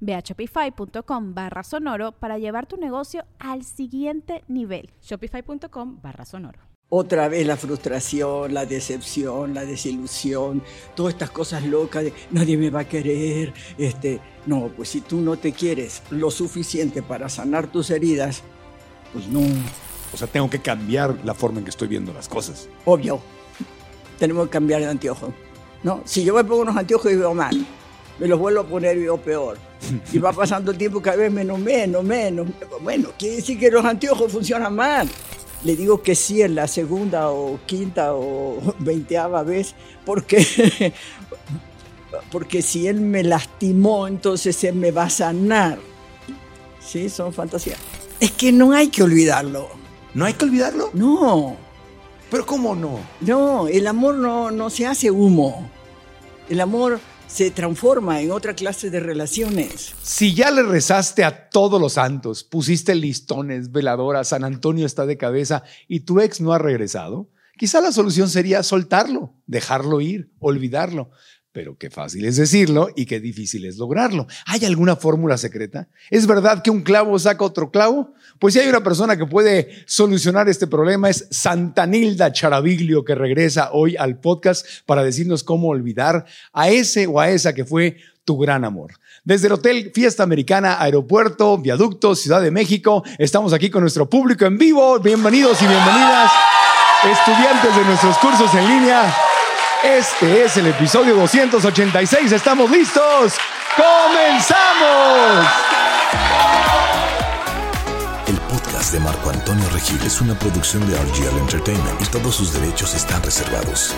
Ve a shopify.com barra sonoro para llevar tu negocio al siguiente nivel. Shopify.com barra sonoro. Otra vez la frustración, la decepción, la desilusión, todas estas cosas locas de nadie me va a querer. Este, no, pues si tú no te quieres lo suficiente para sanar tus heridas, pues no. O sea, tengo que cambiar la forma en que estoy viendo las cosas. Obvio. Tenemos que cambiar el anteojo. ¿no? Si yo me pongo unos anteojos y veo mal, me los vuelvo a poner y veo peor. Y va pasando el tiempo cada vez menos, menos, menos. Bueno, quiere decir que los anteojos funcionan mal. Le digo que sí en la segunda o quinta o veinteava vez, porque, porque si él me lastimó, entonces él me va a sanar. Sí, son fantasías. Es que no hay que olvidarlo. ¿No hay que olvidarlo? No. ¿Pero cómo no? No, el amor no, no se hace humo. El amor se transforma en otra clase de relaciones. Si ya le rezaste a todos los santos, pusiste listones, veladoras, San Antonio está de cabeza y tu ex no ha regresado, quizá la solución sería soltarlo, dejarlo ir, olvidarlo. Pero qué fácil es decirlo y qué difícil es lograrlo. ¿Hay alguna fórmula secreta? ¿Es verdad que un clavo saca otro clavo? Pues si hay una persona que puede solucionar este problema es Santanilda Charaviglio que regresa hoy al podcast para decirnos cómo olvidar a ese o a esa que fue tu gran amor. Desde el Hotel Fiesta Americana, Aeropuerto, Viaducto, Ciudad de México, estamos aquí con nuestro público en vivo. Bienvenidos y bienvenidas, estudiantes de nuestros cursos en línea. Este es el episodio 286. ¿Estamos listos? ¡Comenzamos! El podcast de Marco Antonio Regil es una producción de RGL Entertainment y todos sus derechos están reservados.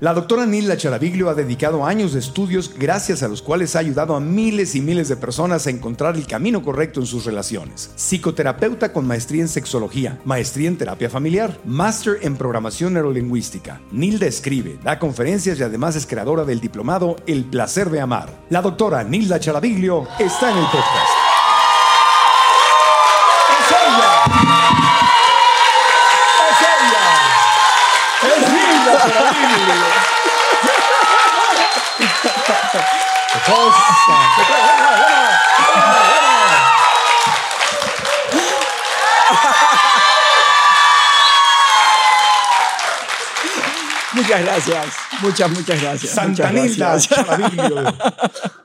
La doctora Nilda Charaviglio ha dedicado años de estudios gracias a los cuales ha ayudado a miles y miles de personas a encontrar el camino correcto en sus relaciones. Psicoterapeuta con maestría en sexología, maestría en terapia familiar, máster en programación neurolingüística. Nilda escribe, da conferencias y además es creadora del diplomado El placer de amar. La doctora Nilda Charaviglio está en el podcast. Muchas gracias. Muchas, muchas gracias. Santa Muchas Nilda gracias. Charaviglio.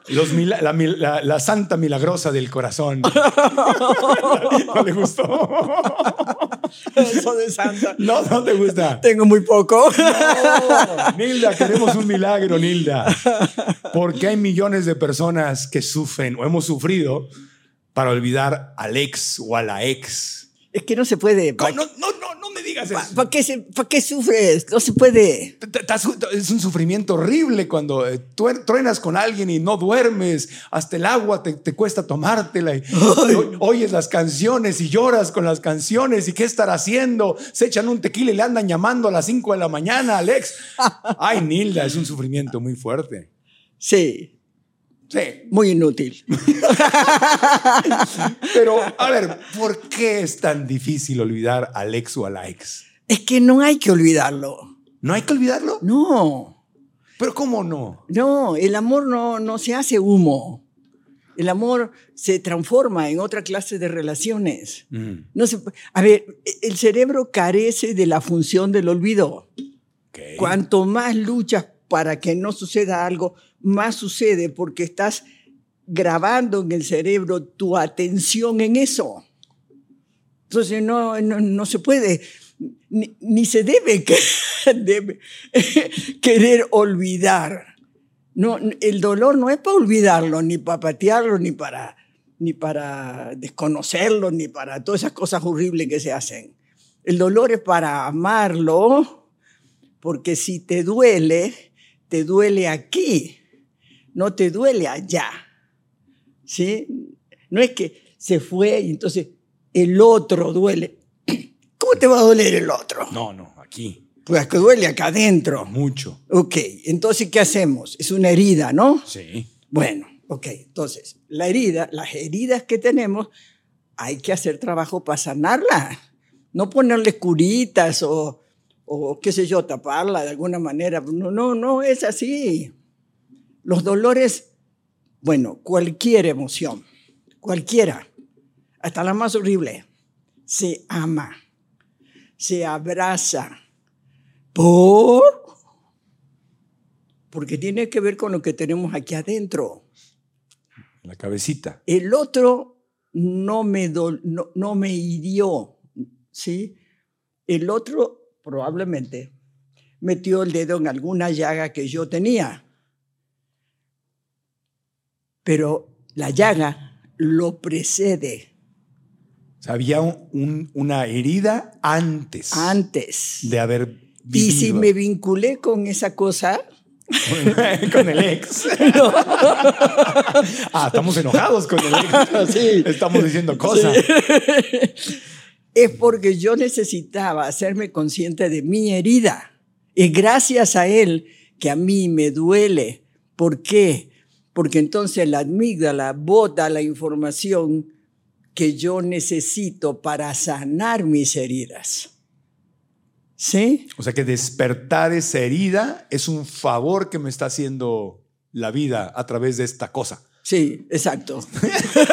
Los mila- la, la- la santa milagrosa del corazón. ¿No le gustó? Eso de Santa. No, no te gusta. Tengo muy poco. Nilda, queremos un milagro, Nilda. Porque hay millones de personas que sufren o hemos sufrido para olvidar al ex o a la ex. Es que no se puede. No, ¿Para no, no, no, me digas eso. qué, se- pa' qué sufres? No se puede. Es un sufrimiento horrible cuando eh, tú truenas con alguien y no duermes, hasta el agua te, te cuesta tomártela y, y o- oyes las canciones y lloras con las canciones y qué estar haciendo. Se echan un tequila y le andan llamando a las 5 de la mañana, Alex. Ay, Nilda, es un sufrimiento muy fuerte. Sí, Sí, muy inútil. pero a ver, ¿por qué es tan difícil olvidar al ex o a ex? Es que no hay que olvidarlo. ¿No hay que olvidarlo? No, Pero ¿cómo no? no, el amor no, no se hace humo. El amor se transforma en otra clase de relaciones. Mm, No se, a ver, el cerebro carece de la función del olvido. ok. Cuanto más luchas para que no suceda algo, más sucede porque estás grabando en el cerebro tu atención en eso. Entonces no, no, no se puede, ni, ni se debe, que- querer olvidar. No, el dolor no es para olvidarlo, ni para patearlo, ni para, ni para desconocerlo, ni para todas esas cosas horribles que se hacen. El dolor es para amarlo, porque si te duele, te duele aquí, no te duele allá. ¿Sí? No es que se fue y entonces el otro duele. ¿Cómo te va a doler el otro? No, no, aquí. Pues que duele acá adentro. Mucho. Ok, entonces, ¿qué hacemos? Es una herida, ¿no? Sí. Bueno, ok, entonces, la herida, las heridas que tenemos, hay que hacer trabajo para sanarla. No ponerle curitas o, o qué sé yo, taparla de alguna manera. No, no, no es así. Los dolores, bueno, cualquier emoción, cualquiera, hasta la más horrible, se ama, se abraza. ¿Por? Porque tiene que ver con lo que tenemos aquí adentro. La cabecita. El otro no me, dol- no, no me hirió, ¿sí? El otro probablemente metió el dedo en alguna llaga que yo tenía. Pero la llaga lo precede O sea, había un- un- una herida antes antes. de haber Y vivido si me vinculé con esa cosa, con el ex. ah, estamos enojados con el ex. Sí. Estamos diciendo cosas. es porque yo necesitaba hacerme consciente de mi herida. Es gracias a él que a mí me duele. ¿Por qué? Porque entonces la amígdala bota la información que yo necesito para sanar mis heridas. ¿Sí? O sea que despertar esa herida es un favor que me está haciendo la vida a través de esta cosa, Sí, exacto.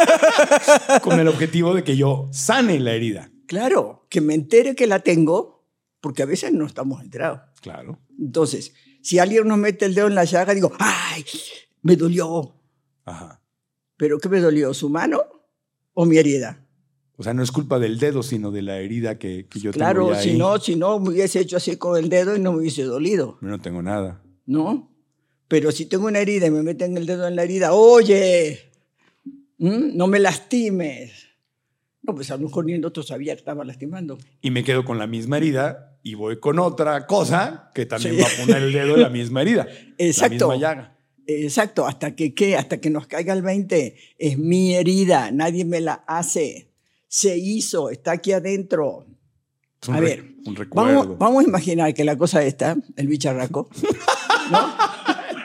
con el objetivo de que yo sane la herida. Claro, que me entere que la tengo, porque a veces no estamos enterados. Claro. Entonces, si alguien nos mete el dedo en la llaga, digo, ¡ay! Me dolió. Ajá. ¿Pero qué me dolió? ¿Su mano o mi herida? O sea, no es culpa del dedo, sino de la herida que, que yo claro, tengo ya si ahí. no, si no, me hubiese hecho así con el dedo y no me hubiese dolido, Yo no tengo nada. ¿no? Pero si tengo una herida y me meten el dedo en la herida, oye, ¿m? no me lastimes. No, pues a lo mejor ni el otro sabía que estaba lastimando. Y me quedo con la misma herida y voy con otra cosa que también Sí. va a poner el dedo en la misma herida. Exacto. La misma llaga. Exacto, hasta que qué, hasta que nos caiga el 20, es mi herida, nadie me la hace. Se hizo, está aquí adentro. Es un A ver, un recuerdo. Vamos, vamos a imaginar que la cosa esta, el bicharraco, ¿no?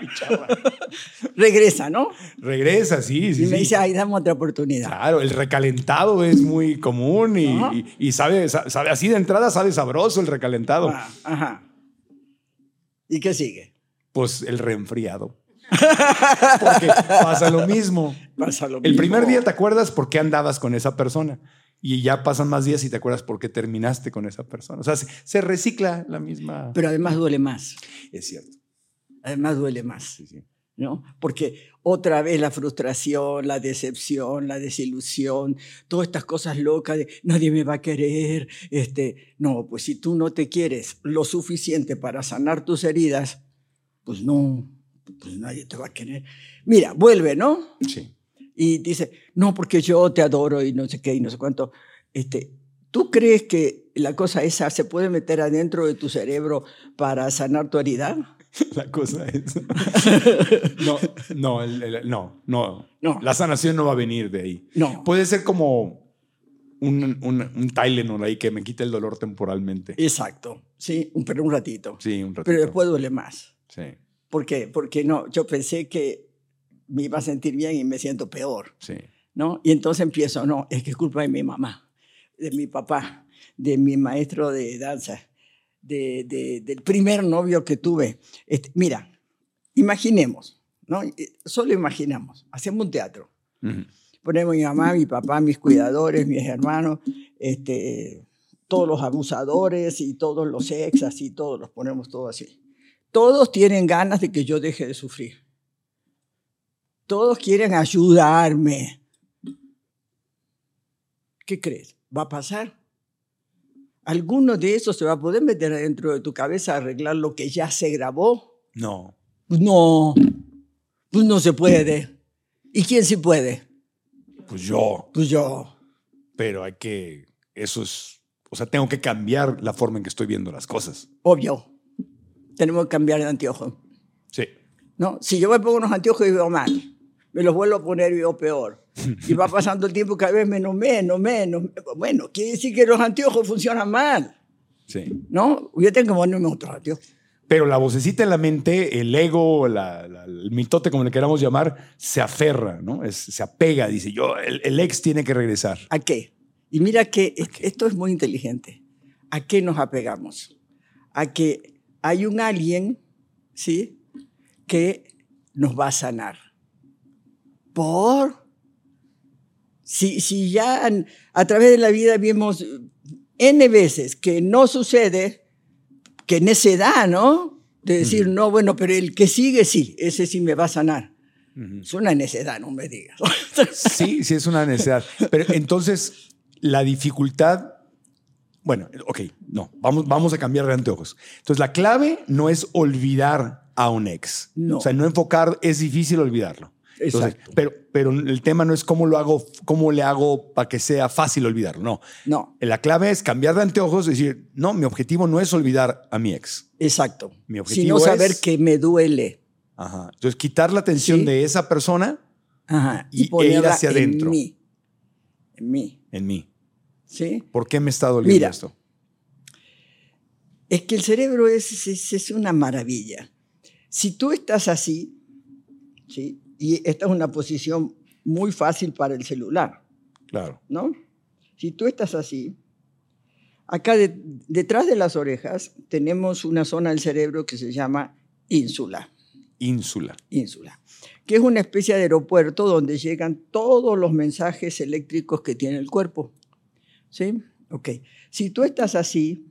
regresa, ¿no? Regresa, sí, sí. y me dice, ay, dame otra oportunidad. Claro, el recalentado es muy común y, Ajá. y- y sabe, sa- sabe, así de entrada sabe sabroso el recalentado. Ah, ajá. ¿Y qué sigue? Pues el reenfriado. Porque pasa lo mismo. Pasa lo El mismo. primer día te acuerdas por qué andabas con esa persona y ya pasan más días y te acuerdas por qué terminaste con esa persona. O sea, se, se recicla la misma. Pero además duele más. es cierto. Además duele más. Sí, sí. ¿no? Porque otra vez la frustración, la decepción, la desilusión, todas estas cosas locas de nadie me va a querer, este, no, pues si tú no te quieres lo suficiente para sanar tus heridas, pues no, pues nadie te va a querer. Mira, vuelve, ¿no? Sí. Y dice, no, porque yo te adoro y no sé qué y no sé cuánto. Este, ¿Tú crees que la cosa esa se puede meter adentro de tu cerebro para sanar tu herida? La cosa es. No, no, el- el- no, no. No. La sanación no va a venir de ahí. No. Puede ser como un, un, un Tylenol ahí que me quite el dolor temporalmente. Exacto, sí, pero un ratito. Sí, un ratito. Pero después duele más. Sí, ¿Por qué? Porque no, yo pensé que me iba a sentir bien y me siento peor, sí. ¿no? Y entonces empiezo, no, es que es culpa de mi mamá, de mi papá, de mi maestro de danza, de, de- del primer novio que tuve. Este, mira, imaginemos, ¿no? Solo imaginamos, hacemos un teatro. Ujú. Ponemos mi mamá, mi papá, mis cuidadores, mis hermanos, este, todos los abusadores y todos los ex, así, todos los ponemos todos así. Todos tienen ganas de que yo deje de sufrir. Todos quieren ayudarme. ¿Qué crees? ¿Va a pasar? ¿Alguno de esos se va a poder meter dentro de tu cabeza a arreglar lo que ya se grabó? No. Pues no, pues no se puede. ¿Y quién sí puede? Pues yo. Pues yo. Pero hay que. Eso es. O sea, tengo que cambiar la forma en que estoy viendo las cosas. Obvio. Tenemos que cambiar de anteojo. Sí. ¿No? Si yo me pongo unos anteojos y veo mal, me los vuelvo a poner y veo peor. Y va pasando el tiempo cada vez menos, menos, menos. Bueno, quiere decir que los anteojos funcionan mal. Sí. ¿No? Yo tengo que ponerme otros anteojos. Pero la vocecita en la mente, el ego, la- la- el mitote, como le queramos llamar, se aferra, ¿no? Es- se apega, dice yo, el, el ex tiene que regresar. ¿A qué? Y mira que es- esto es muy inteligente. ¿A qué nos apegamos? A que hay un alguien, ¿sí? Que nos va a sanar. ¿Por? Si, si ya a través de la vida vimos N veces que no sucede, que necedad, ¿no? De decir, no, bueno, pero el que sigue, sí, ese sí me va a sanar. Es una necedad, no me digas. Sí, sí es una necesidad. Pero entonces, la dificultad, bueno, ok, no, vamos, vamos a cambiar de anteojos. Entonces, la clave no es olvidar a un ex. No. O sea, no enfocar, es difícil olvidarlo. Entonces, Exacto. pero, pero el tema no es cómo lo hago, cómo le hago para que sea fácil olvidarlo. No. No, La clave es cambiar de anteojos y decir, no, mi objetivo no es olvidar a mi ex. exacto. Mi objetivo Sino saber es- que me duele. Ajá. Entonces, quitar la atención Sí. de esa persona Ajá, Y- y, e ponerla ir hacia en adentro. mí. En mí. en mí. ¿Sí? ¿Por qué me está doliendo Mira. esto? Es que el cerebro es, es, es una maravilla. Si tú estás así, ¿sí? y esta es una posición muy fácil para el celular, Claro. ¿no? Si tú estás así, acá de- detrás de las orejas tenemos una zona del cerebro que se llama ínsula. Ínsula. ínsula, que es una especie de aeropuerto donde llegan todos los mensajes eléctricos que tiene el cuerpo. ¿Sí? Ok. Si tú estás así,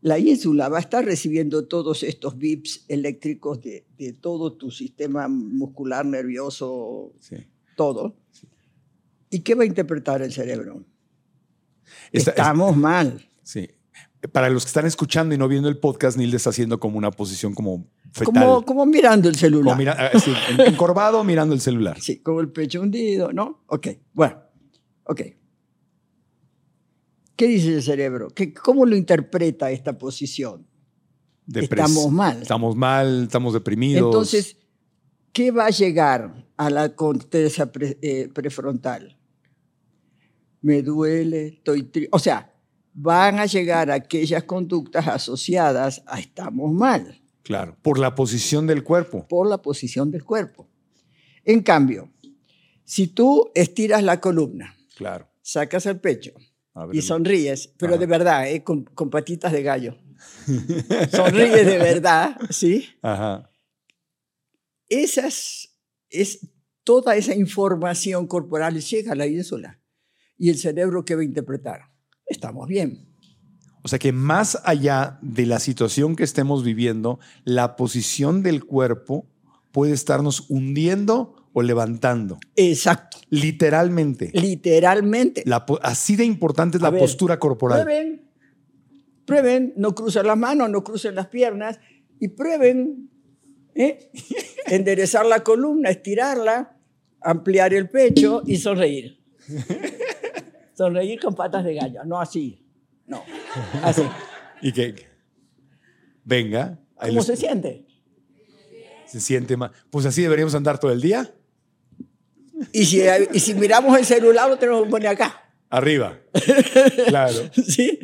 la ínsula va a estar recibiendo todos estos bips eléctricos de, de todo tu sistema muscular, nervioso, Sí. todo. ¿Y qué va a interpretar el cerebro? Esta- Estamos mal. Sí. Para los que están escuchando y no viendo el podcast, Nilde está haciendo como una posición como fetal. Como, como mirando el celular. Como mira- ah, sí, encorvado mirando el celular. Sí, con el pecho hundido, ¿no? Ok, bueno, ok. ¿Qué dice el cerebro? ¿Qué, ¿Cómo lo interpreta esta posición? Depres- Estamos mal. Estamos mal, estamos deprimidos. Entonces, ¿qué va a llegar a la corteza pre- eh, prefrontal? Me duele, estoy triste. O sea, van a llegar aquellas conductas asociadas a estamos mal. Claro, por la posición del cuerpo. por la posición del cuerpo. En cambio, si tú estiras la columna, Claro. sacas el pecho Ver, y sonríes, pero Ajá. de verdad, ¿eh? con, con patitas de gallo, sonríes de verdad, ¿sí? Ajá. Esas, es, toda esa información corporal llega a la ínsula y el cerebro que va a interpretar. Estamos bien. O sea que más allá de la situación que estemos viviendo, la posición del cuerpo puede estarnos hundiendo o levantando. Exacto. Literalmente. Literalmente. La así de importante es la ver, postura corporal. Prueben, prueben, no crucen las manos, no crucen las piernas y prueben ¿eh? enderezar la columna, estirarla, ampliar el pecho y sonreír. Sonreír con patas de gallo, no así, no, así. Y que venga, ¿Cómo les- se siente? se siente más. Pues así deberíamos andar todo el día. Y si, y si miramos el celular lo tenemos que poner acá, Arriba. Claro, ¿sí?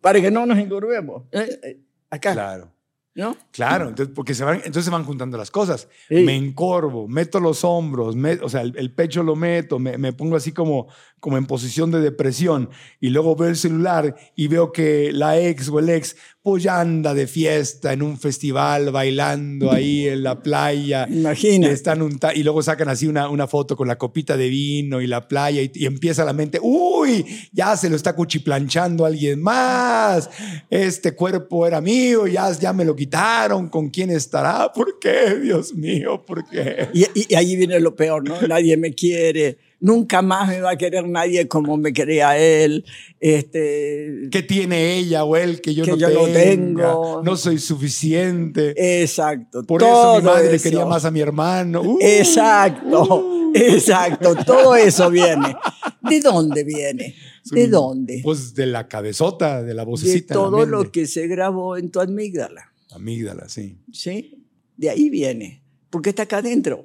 Para que no nos encorvemos. ¿eh? Eh, Acá, claro. ¿no? Claro, entonces, porque se van, entonces se van juntando las cosas. Sí. Me encorvo, meto los hombros, me- o sea, el, el pecho lo meto, me, me pongo así como, como en posición de depresión y luego veo el celular y veo que la ex o el ex pues ya anda de fiesta en un festival, bailando ahí en la playa. Imagina. Están un y luego sacan así una, una foto con la copita de vino y la playa y, y empieza la mente, uy, ya se lo está cuchiplanchando alguien más, este cuerpo era mío, ya, ya me lo quitaron, ¿con quién estará? ¿Por qué, Dios mío? ¿Por qué? Y, y- y ahí viene lo peor, ¿no? Nadie me quiere, nunca más me va a querer nadie como me quería él. Este, ¿Qué tiene ella o él que yo, Que no, yo no tenga? tengo. No soy suficiente. exacto. Por eso mi madre eso. quería más a mi hermano. Uh, Exacto, exacto. Todo eso viene. ¿De dónde viene? ¿De dónde? Pues de la cabezota, de la De vocecita. la todo lo que se grabó en tu amígdala. Amígdala, sí. ¿Sí? De ahí viene. Porque está acá adentro.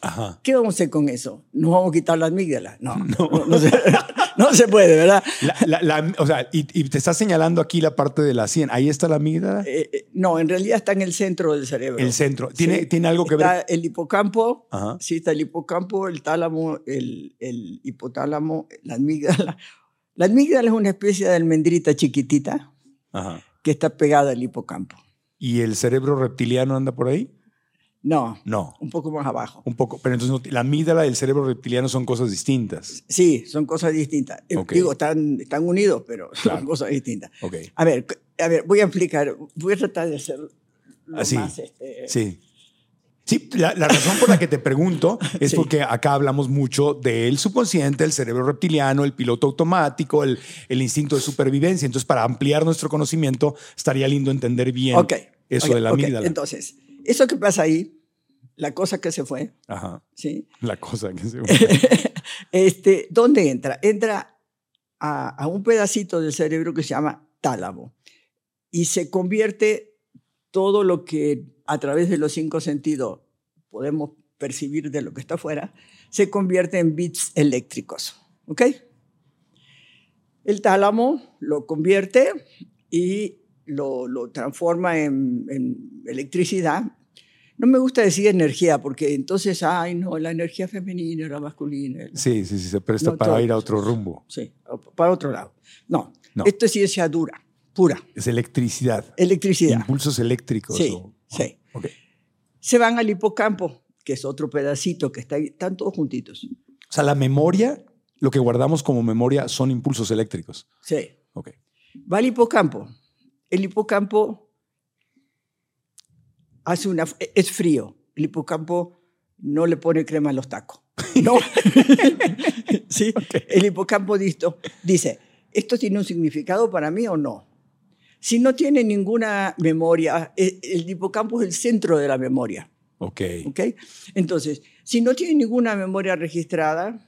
Ajá. ¿Qué vamos a hacer con eso? ¿Nos vamos a quitar la amígdala? No, no, no se, no se puede, ¿verdad? La- la- la- o sea, y, y te está señalando aquí la parte de la sien. Ahí está la amígdala. Eh, eh, no, en realidad está en el centro del cerebro. el centro. ¿Tiene, Sí. ¿Tiene algo que está ver? el hipocampo, Ajá. sí, está el hipocampo, el tálamo, el, el hipotálamo, la amígdala. La amígdala es una especie de almendrita chiquitita Ajá. que está pegada al hipocampo. ¿Y el cerebro reptiliano anda por ahí? No, No. un poco más abajo. Un poco. Pero entonces la amígdala y el cerebro reptiliano son cosas distintas. Sí, son cosas distintas. Eh. Digo, están, están unidos, pero Claro. son cosas distintas. Ok. A ver, a ver, voy a explicar, voy a tratar de hacer lo Así. más... este, Sí. Sí, la, la razón por la que te pregunto es Sí. porque acá hablamos mucho del subconsciente, el cerebro reptiliano, el piloto automático, el, el instinto de supervivencia. Entonces, para ampliar nuestro conocimiento, estaría lindo entender bien eso de la amígdala. Entonces, eso que pasa ahí, la cosa que se fue, Ajá. ¿sí? La cosa que se... este, ¿Dónde entra? Entra a, a un pedacito del cerebro que se llama tálamo y se convierte todo lo que a través de los cinco sentidos podemos percibir de lo que está afuera, se convierte en bits eléctricos. ¿Ok? El tálamo lo convierte y lo, lo transforma en, en electricidad. No me gusta decir energía porque entonces, ay, no, la energía femenina, la masculina. Sí, sí, sí, se presta No, para todo. ir a otro rumbo. Sí, para otro lado. No, No. esto es ciencia dura, pura, Es electricidad. electricidad. Impulsos eléctricos. Sí, o- sí. Ok. Se van al hipocampo, que es otro pedacito que está ahí, están todos juntitos. O sea, la memoria, lo que guardamos como memoria son impulsos eléctricos. Sí. Ok. Va al hipocampo. El hipocampo hace una, es frío. El hipocampo no le pone crema a los tacos. No. ¿Sí? El hipocampo disto- dice, ¿esto tiene un significado para mí o no? Si no tiene ninguna memoria, e- el hipocampo es el centro de la memoria. Ok. ¿ok? Entonces, si no tiene ninguna memoria registrada,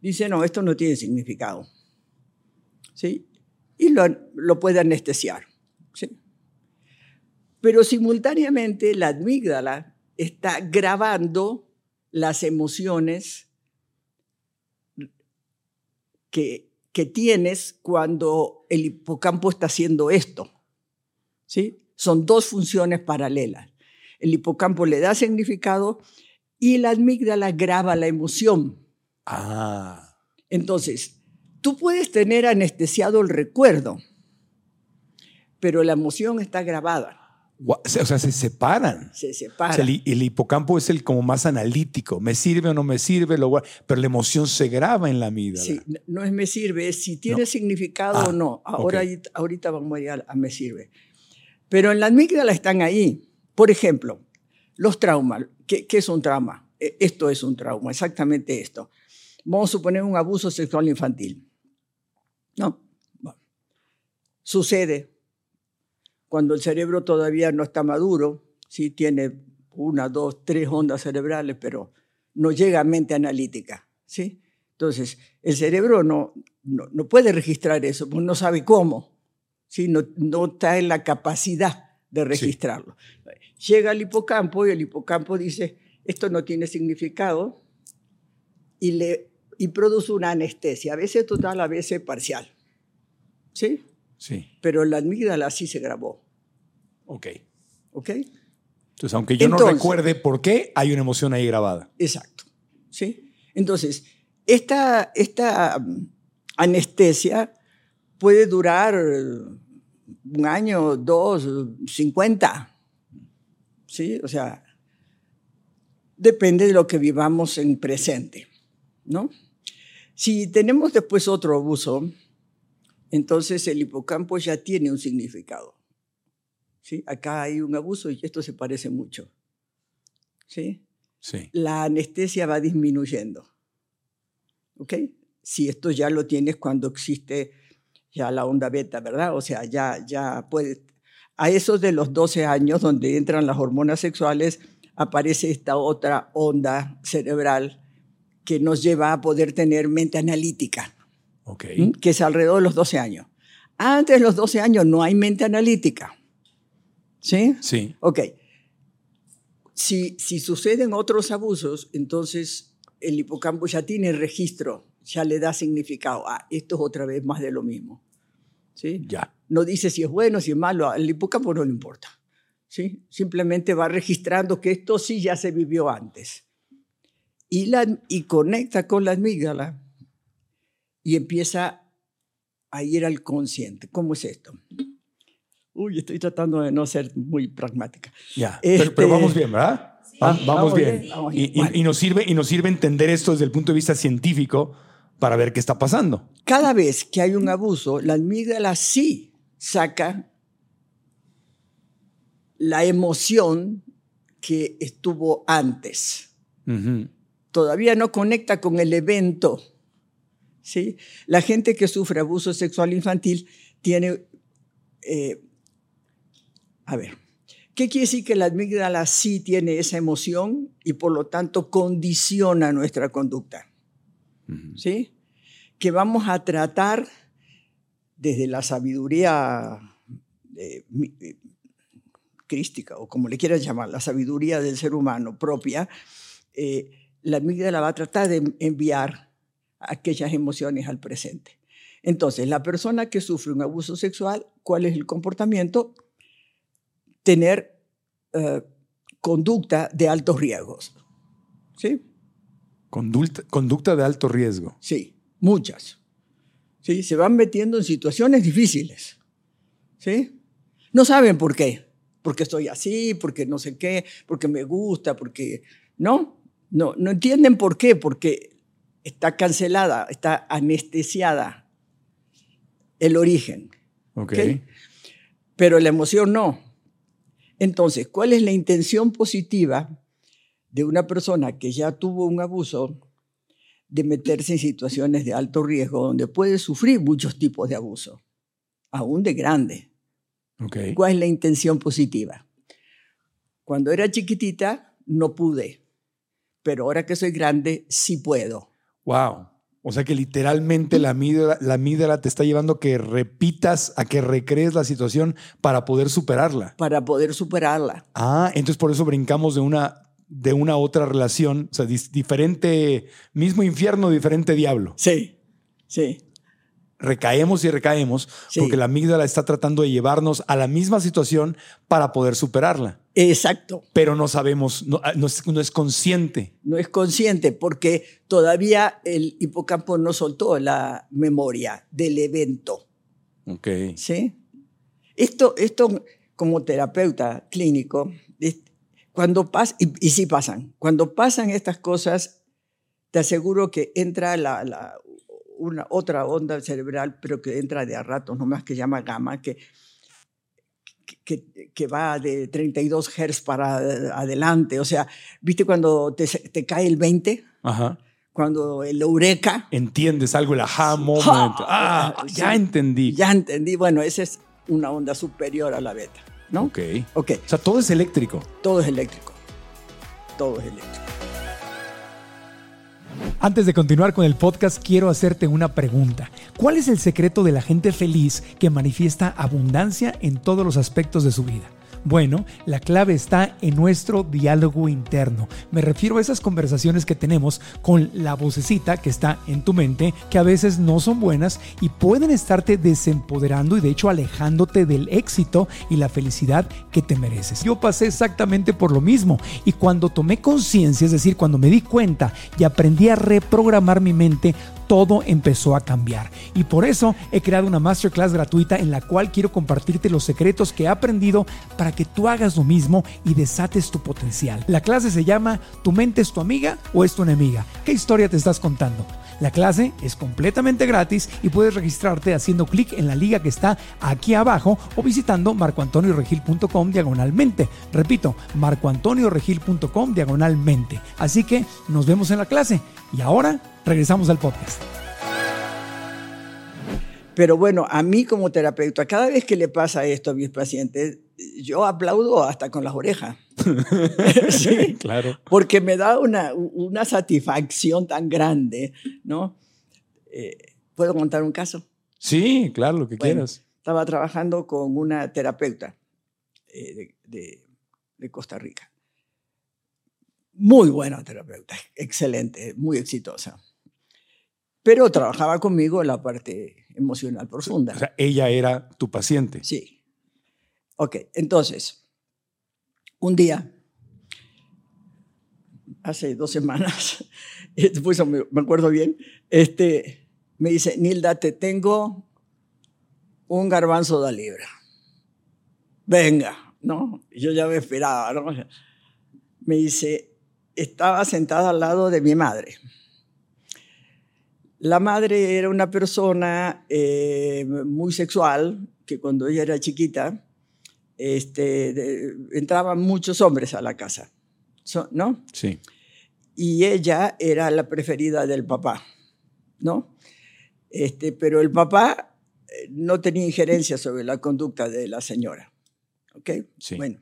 dice, no, esto no tiene significado. ¿Sí? Y lo, lo puede anestesiar. Pero simultáneamente la amígdala está grabando las emociones que, que tienes cuando el hipocampo está haciendo esto. ¿sí? Son dos funciones paralelas. El hipocampo le da significado y la amígdala graba la emoción. Ah. Entonces, tú puedes tener anestesiado el recuerdo, pero la emoción está grabada, O sea, se separan. se O separa. sea, el, hi- el hipocampo es el como más analítico. ¿Me sirve o no me sirve? Lo pero la emoción se graba en la amígdala. Sí, no es me sirve, es si tiene No. significado Ah, o no. Ahora, ahorita vamos a ir a, a me sirve. Pero en la amígdala están ahí. Por ejemplo, los traumas. ¿Qué, qué es un trauma? E- Esto es un trauma, exactamente esto. Vamos a suponer un abuso sexual infantil. ¿No? Bueno. Sucede cuando el cerebro todavía no está maduro, sí tiene una, dos, tres ondas cerebrales, pero no llega a mente analítica. ¿sí? Entonces, el cerebro no, no, no puede registrar eso, pues no sabe cómo, ¿sí? no, no está en la capacidad de registrarlo. Llega al hipocampo y el hipocampo dice, esto no tiene significado, y, le, y produce una anestesia, a veces total, a veces parcial. ¿Sí? Sí. Pero la amígdala sí se grabó. Ok. ¿Ok? Entonces, aunque yo no recuerde por qué, hay una emoción ahí grabada. Exacto. ¿Sí? Entonces, esta, esta mm, anestesia puede durar un año, dos, cincuenta. ¿Sí? O sea, depende de lo que vivamos en presente, ¿no? Si tenemos después otro abuso, entonces el hipocampo ya tiene un significado. ¿Sí? Acá hay un abuso y esto se parece mucho. ¿Sí? Sí. La anestesia va disminuyendo. ¿Ok? Si esto ya lo tienes cuando existe ya la onda beta, ¿verdad? O sea, ya, ya puede... A esos de los 12 años, donde entran las hormonas sexuales, aparece esta otra onda cerebral que nos lleva a poder tener mente analítica, Ok. ¿m? que es alrededor de los 12 años. Antes de los 12 años no hay mente analítica. ¿Sí? Sí. Ok. Si, si suceden otros abusos, entonces el hipocampo ya tiene registro, ya le da significado. Ah, esto es otra vez más de lo mismo. ¿Sí? Ya. No dice si es bueno, si es malo, al hipocampo no le importa. ¿Sí? Simplemente va registrando que esto sí ya se vivió antes. Y, la, y conecta con la amígdala y empieza a ir al consciente. ¿Cómo es esto? Uy, estoy tratando de no ser muy pragmática. Ya. Este- Pero, pero vamos bien, ¿verdad? Va- vamos, vamos bien. bien, vamos Y, bien. y- Bueno. y nos sirve, y nos sirve entender esto desde el punto de vista científico para ver qué está pasando. Cada vez que hay un abuso, la amígdala sí saca la emoción que estuvo antes. Todavía no conecta con el evento. ¿sí? La gente que sufre abuso sexual infantil tiene... eh, a ver, ¿qué quiere decir que la amígdala sí tiene esa emoción y por lo tanto condiciona nuestra conducta? ¿sí? Que vamos a tratar desde la sabiduría eh, eh, crística, o como le quieras llamar, la sabiduría del ser humano propia, eh, la amígdala va a tratar de enviar aquellas emociones al presente. Entonces, la persona que sufre un abuso sexual, ¿cuál es el comportamiento? Tener eh, conducta de altos riesgos. ¿Sí? Conducta, conducta de alto riesgo. Sí, muchas. ¿Sí? Se van metiendo en situaciones difíciles. ¿Sí? No saben por qué. Porque estoy así, porque no sé qué, porque me gusta, porque... No, no, no entienden por qué, porque está cancelada, está anestesiada el origen. Ok. ¿ok? Pero la emoción no. Entonces, ¿cuál es la intención positiva de una persona que ya tuvo un abuso de meterse en situaciones de alto riesgo donde puede sufrir muchos tipos de abuso, aún de grande? ¿Cuál es la intención positiva? Cuando era chiquitita no pude, pero ahora que soy grande sí puedo. Wow. O sea que literalmente la amígdala, la amígdala te está llevando a que repitas, a que recrees la situación para poder superarla. para poder superarla. Ah, entonces por eso brincamos de una, de una otra relación, o sea, diferente, mismo infierno, diferente diablo. Sí, sí. Recaemos y recaemos Sí. porque la amígdala está tratando de llevarnos a la misma situación para poder superarla, Exacto. pero no sabemos, no, ah, no es, no es consciente. no es consciente porque todavía el hipocampo no soltó la memoria del evento. Ok. ¿sí? Esto, esto como terapeuta clínico, cuando pas, y, y sí pasan, cuando pasan estas cosas, te aseguro que entra la, la- una, otra onda cerebral, pero que entra de a ratos, nomás que llama gamma, que, que, que va de 32 Hz para adelante. O sea, ¿viste cuando te, te cae el 20? Ajá. Cuando el eureka, Entiendes algo, el aha moment. Ah, Sí. ya entendí. ya entendí, bueno, esa es una onda superior a la beta, ¿no? Ok. Ok, O sea, todo es eléctrico. todo es eléctrico. Todo es eléctrico. Antes de continuar con el podcast, quiero hacerte una pregunta. ¿Cuál es el secreto de la gente feliz que manifiesta abundancia en todos los aspectos de su vida? Bueno, la clave está en nuestro diálogo interno. Me refiero a esas conversaciones que tenemos con la vocecita que está en tu mente, que a veces no son buenas y pueden estarte desempoderando y de hecho alejándote del éxito y la felicidad que te mereces. Yo pasé exactamente por lo mismo y cuando tomé conciencia, es decir, cuando me di cuenta y aprendí a reprogramar mi mente, todo empezó a cambiar. Y por eso he creado una masterclass gratuita en la cual quiero compartirte los secretos que he aprendido para que tú hagas lo mismo y desates tu potencial. La clase se llama ¿Tu mente es tu amiga o es tu enemiga? ¿Qué historia te estás contando? La clase es completamente gratis y puedes registrarte haciendo clic en la liga que está aquí abajo o visitando marcoantonioregil.com diagonalmente. Repito, marcoantonioregil.com diagonalmente. Así que nos vemos en la clase y ahora regresamos al podcast. Pero bueno, a mí como terapeuta, cada vez que le pasa esto a mis pacientes, yo aplaudo hasta con las orejas. sí, claro. Porque me da una, una satisfacción tan grande, ¿no? Eh, ¿Puedo contar un caso? Sí, claro, lo que quieras. Estaba trabajando con una terapeuta eh, de, de, de Costa Rica. Muy buena terapeuta, excelente, muy exitosa. Pero trabajaba conmigo en la parte emocional profunda. O sea, ella era tu paciente. Sí. Ok, entonces, un día, hace dos semanas, me, me acuerdo bien, este, me dice, Nilda, te tengo un garbanzo de libra. Venga, ¿no? Yo ya me esperaba, ¿no? Me dice, estaba sentada al lado de mi madre. La madre era una persona eh, muy sexual, que cuando ella era chiquita, este, de, entraban muchos hombres a la casa, ¿no? Sí. Y ella era la preferida del papá, ¿no? Este, pero el papá eh, no tenía injerencia sobre la conducta de la señora, ¿ok? Sí. Bueno,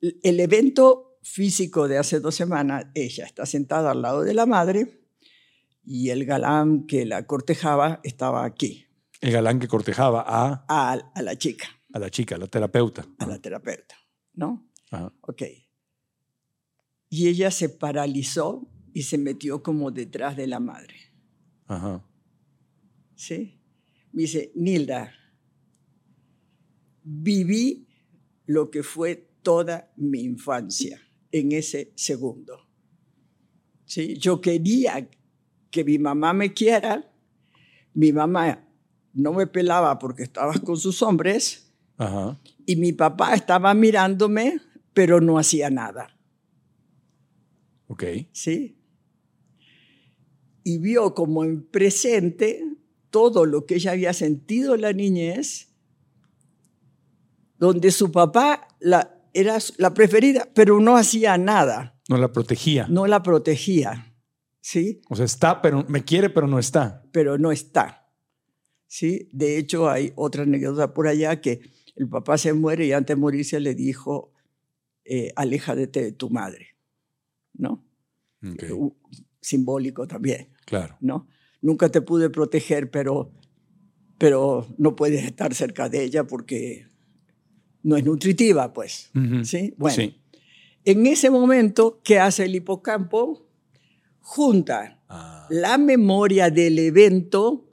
el evento físico de hace dos semanas, ella está sentada al lado de la madre y el galán que la cortejaba estaba aquí. El galán que cortejaba a... A, a la chica. A la chica, a la terapeuta. A la terapeuta, ¿no? Ajá. Ok. Y ella se paralizó y se metió como detrás de la madre. Ajá. ¿Sí? Me dice, Nilda, viví lo que fue toda mi infancia en ese segundo. ¿Sí? Yo quería que mi mamá me quiera, mi mamá no me pelaba porque estaba con sus hombres Ajá. y mi papá estaba mirándome, pero no hacía nada. Ok. ¿Sí? Y vio como en presente todo lo que ella había sentido en la niñez, donde su papá la, era la preferida, pero no hacía nada. No la protegía. No la protegía. ¿Sí? O sea, está, pero me quiere, pero no está. Pero no está. ¿Sí? De hecho, hay otra anécdota por allá que el papá se muere y antes de morirse le dijo, eh, aléjate de tu madre. ¿No? Uh, simbólico también. Claro. ¿no? Nunca te pude proteger, pero, pero no puedes estar cerca de ella porque no es nutritiva, pues. ¿sí? Bueno, Sí. en ese momento, ¿qué hace el hipocampo? Junta Ah, la memoria del evento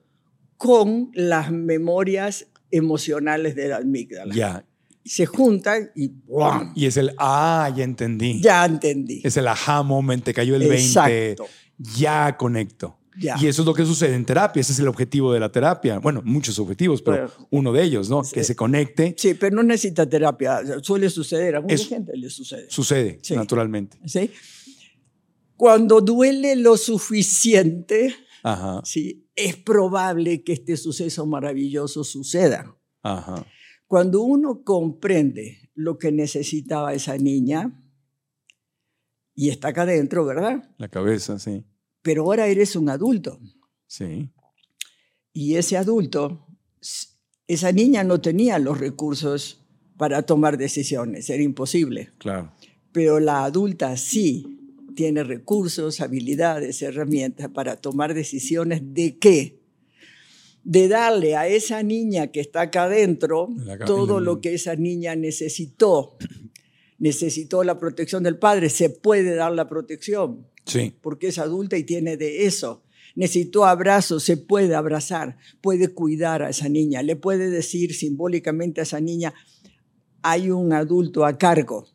con las memorias emocionales de la amígdala. ya. Se juntan y ¡buam! Y es el, ah, ya entendí. ya entendí. Es el aha moment, te cayó el 20. Exacto. Ya conecto. Ya. Y eso es lo que sucede en terapia. Ese es el objetivo de la terapia. Bueno, muchos objetivos, pero uno de ellos, ¿no? sí. Que se conecte. Sí, pero no necesita terapia. Suele suceder, a mucha Es- gente le sucede. Sucede, Sí. naturalmente. ¿sí? Cuando duele lo suficiente, Ajá, ¿sí? Es probable que este suceso maravilloso suceda. ajá. Cuando uno comprende lo que necesitaba esa niña, y está acá adentro, ¿verdad? La cabeza, sí. Pero ahora eres un adulto. Sí. Y ese adulto, esa niña no tenía los recursos para tomar decisiones, era imposible. Claro. pero la adulta sí tiene recursos, habilidades, herramientas para tomar decisiones de qué? De darle a esa niña que está acá adentro todo lo que esa niña necesitó. Necesitó la protección del padre, se puede dar la protección Sí. porque es adulta y tiene de eso. Necesitó abrazos, se puede abrazar, puede cuidar a esa niña, le puede decir simbólicamente a esa niña, hay un adulto a cargo.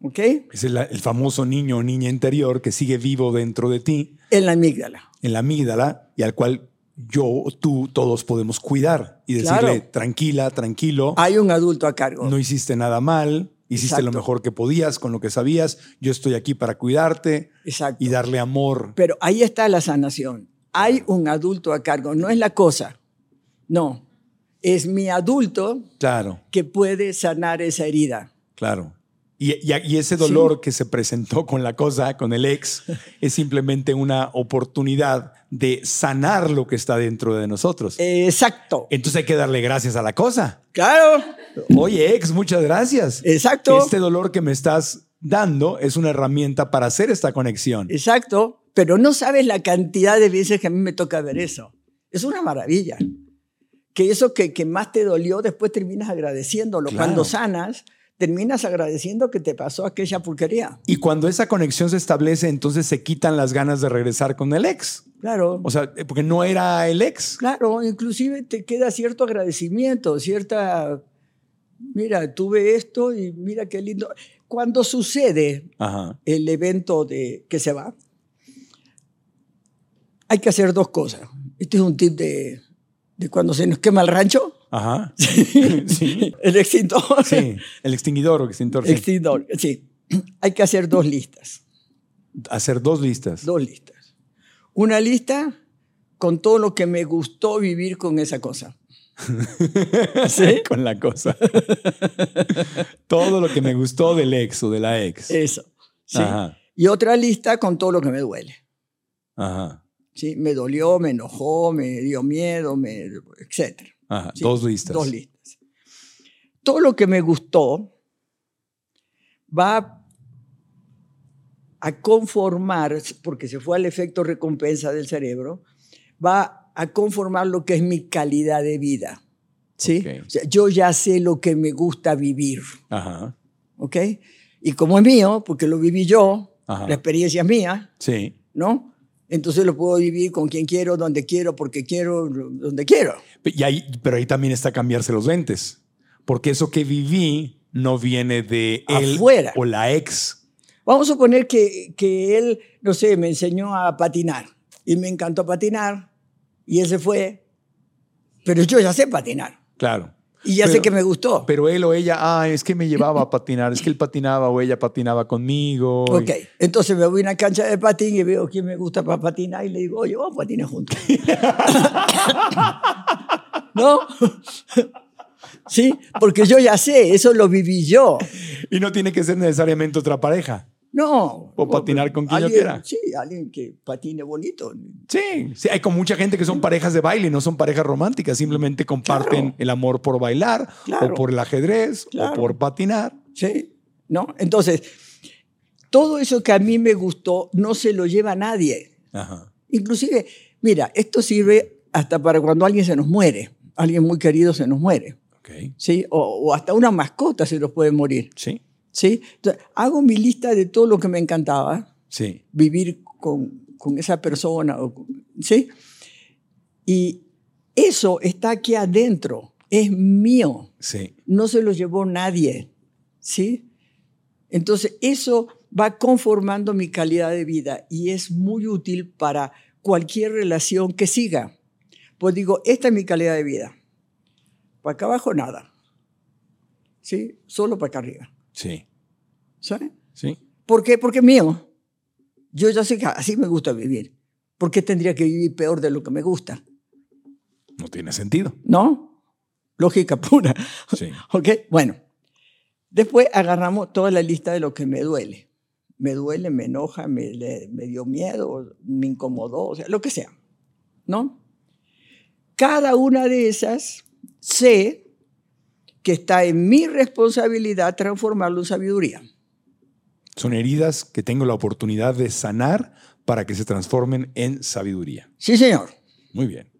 ¿Ok? Es el, el famoso niño o niña interior que sigue vivo dentro de ti, En la amígdala. en la amígdala, y al cual yo, tú, todos podemos cuidar y decirle, Claro. tranquila, tranquilo, Hay un adulto a cargo. no hiciste nada mal, hiciste lo mejor que podías con lo que sabías, yo estoy aquí para cuidarte Exacto. y darle amor. Pero ahí está la sanación. Hay un adulto a cargo, no es la cosa. No, es mi adulto Claro, que puede sanar esa herida. claro. Y, y- y ese dolor que se presentó con la cosa, con el ex, es simplemente una oportunidad de sanar lo que está dentro de nosotros. Exacto. Entonces hay que darle gracias a la cosa. Claro, Oye, ex, muchas gracias. exacto. Este dolor que me estás dando es una herramienta para hacer esta conexión. Exacto. Pero no sabes la cantidad de veces que a mí me toca ver eso. Es una maravilla. Que eso que, que más te dolió, después terminas agradeciéndolo. Claro. Cuando sanas, terminas agradeciendo que te pasó aquella porquería. Y cuando esa conexión se establece, entonces se quitan las ganas de regresar con el ex. Claro. O sea, eh, porque no era el ex. Claro, inclusive te queda cierto agradecimiento, cierta, mira, tuve esto y mira qué lindo. Cuando sucede Ajá. el evento de que se va, hay que hacer dos cosas. Este es un tip de, de cuando se nos quema el rancho, Ajá. Sí. el extintor. Sí. El extinguidor o extintor. sí. Extintor, sí. Hay que hacer dos listas, Hacer dos listas. dos listas. Una lista con todo lo que me gustó vivir con esa cosa. ¿Sí? Con la cosa. Todo lo que me gustó del ex o de la ex. Eso. ¿sí? Ajá. Y otra lista con todo lo que me duele. Ajá. ¿sí? Me dolió, me enojó, me dio miedo, me, etc. Ajá. ¿sí? Dos listas. Dos listas. Todo lo que me gustó va a conformar, porque se fue al efecto recompensa del cerebro, va a conformar lo que es mi calidad de vida. ¿sí? Ok. O sea, yo ya sé lo que me gusta vivir. Ajá. ¿ok? Y como es mío, porque lo viví yo, Ajá. la experiencia es mía, Sí. ¿no? Entonces lo puedo vivir con quien quiero, donde quiero, porque quiero, donde quiero. Y ahí, pero ahí también está cambiarse los lentes. Porque eso que viví no viene de él Afuera. o la ex. Vamos a suponer que, que él, no sé, me enseñó a patinar y me encantó patinar y él se fue, pero yo ya sé patinar Claro. Y ya sé Pero- que me gustó. Pero él o ella, ah, es que me llevaba a patinar, es que él patinaba o ella patinaba conmigo. y- Ok, entonces me voy a una cancha de patín y veo quién me gusta para patinar y le digo, oye, vamos a patinar juntos. ¿No? sí, porque yo ya sé, eso lo viví yo. Y no tiene que ser necesariamente otra pareja. No. O patinar con quien yo quiera. Sí, alguien que patine bonito. Sí, sí, hay con mucha gente que son parejas de baile, no son parejas románticas, simplemente comparten Claro. el amor por bailar, Claro. o por el ajedrez, Claro. o por patinar. Sí, ¿no? Entonces, todo eso que a mí me gustó no se lo lleva a nadie. Ajá. Inclusive, mira, esto sirve hasta para cuando alguien se nos muere, alguien muy querido se nos muere, Ok. ¿sí? O, o hasta una mascota se nos puede morir, Sí, ¿sí? Entonces, hago mi lista de todo lo que me encantaba, sí. vivir con, con esa persona, ¿sí? Y eso está aquí adentro, es mío, Sí. no se lo llevó nadie, ¿sí? Entonces, eso va conformando mi calidad de vida y es muy útil para cualquier relación que siga. Pues digo, esta es mi calidad de vida. Para acá abajo nada. ¿Sí? Solo para acá arriba. Sí. ¿Sabes? Sí. ¿Por qué? Porque es mío. Yo ya sé que así me gusta vivir. ¿Por qué tendría que vivir peor de lo que me gusta? No tiene sentido. ¿No? Lógica pura. Sí. ¿Ok? Bueno. Después agarramos toda la lista de lo que me duele. Me duele, me enoja, me, me dio miedo, me incomodó, o sea, lo que sea. ¿No? Cada una de esas sé que está en mi responsabilidad transformarlo en sabiduría. Son heridas que tengo la oportunidad de sanar para que se transformen en sabiduría. Sí, señor. Muy bien.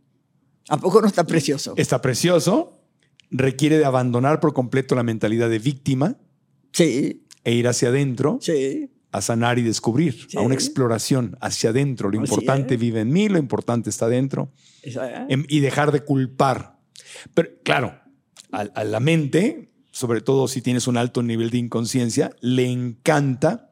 ¿A poco no está precioso? Está precioso. Requiere de abandonar por completo la mentalidad de víctima Sí, e ir hacia adentro sí. a sanar y descubrir, Sí. a una exploración hacia adentro. Lo Así importante es. vive en mí, lo importante está adentro. Esa- Em- y dejar de culpar. Pero claro, a, la mente sobre todo si tienes un alto nivel de inconsciencia, le encanta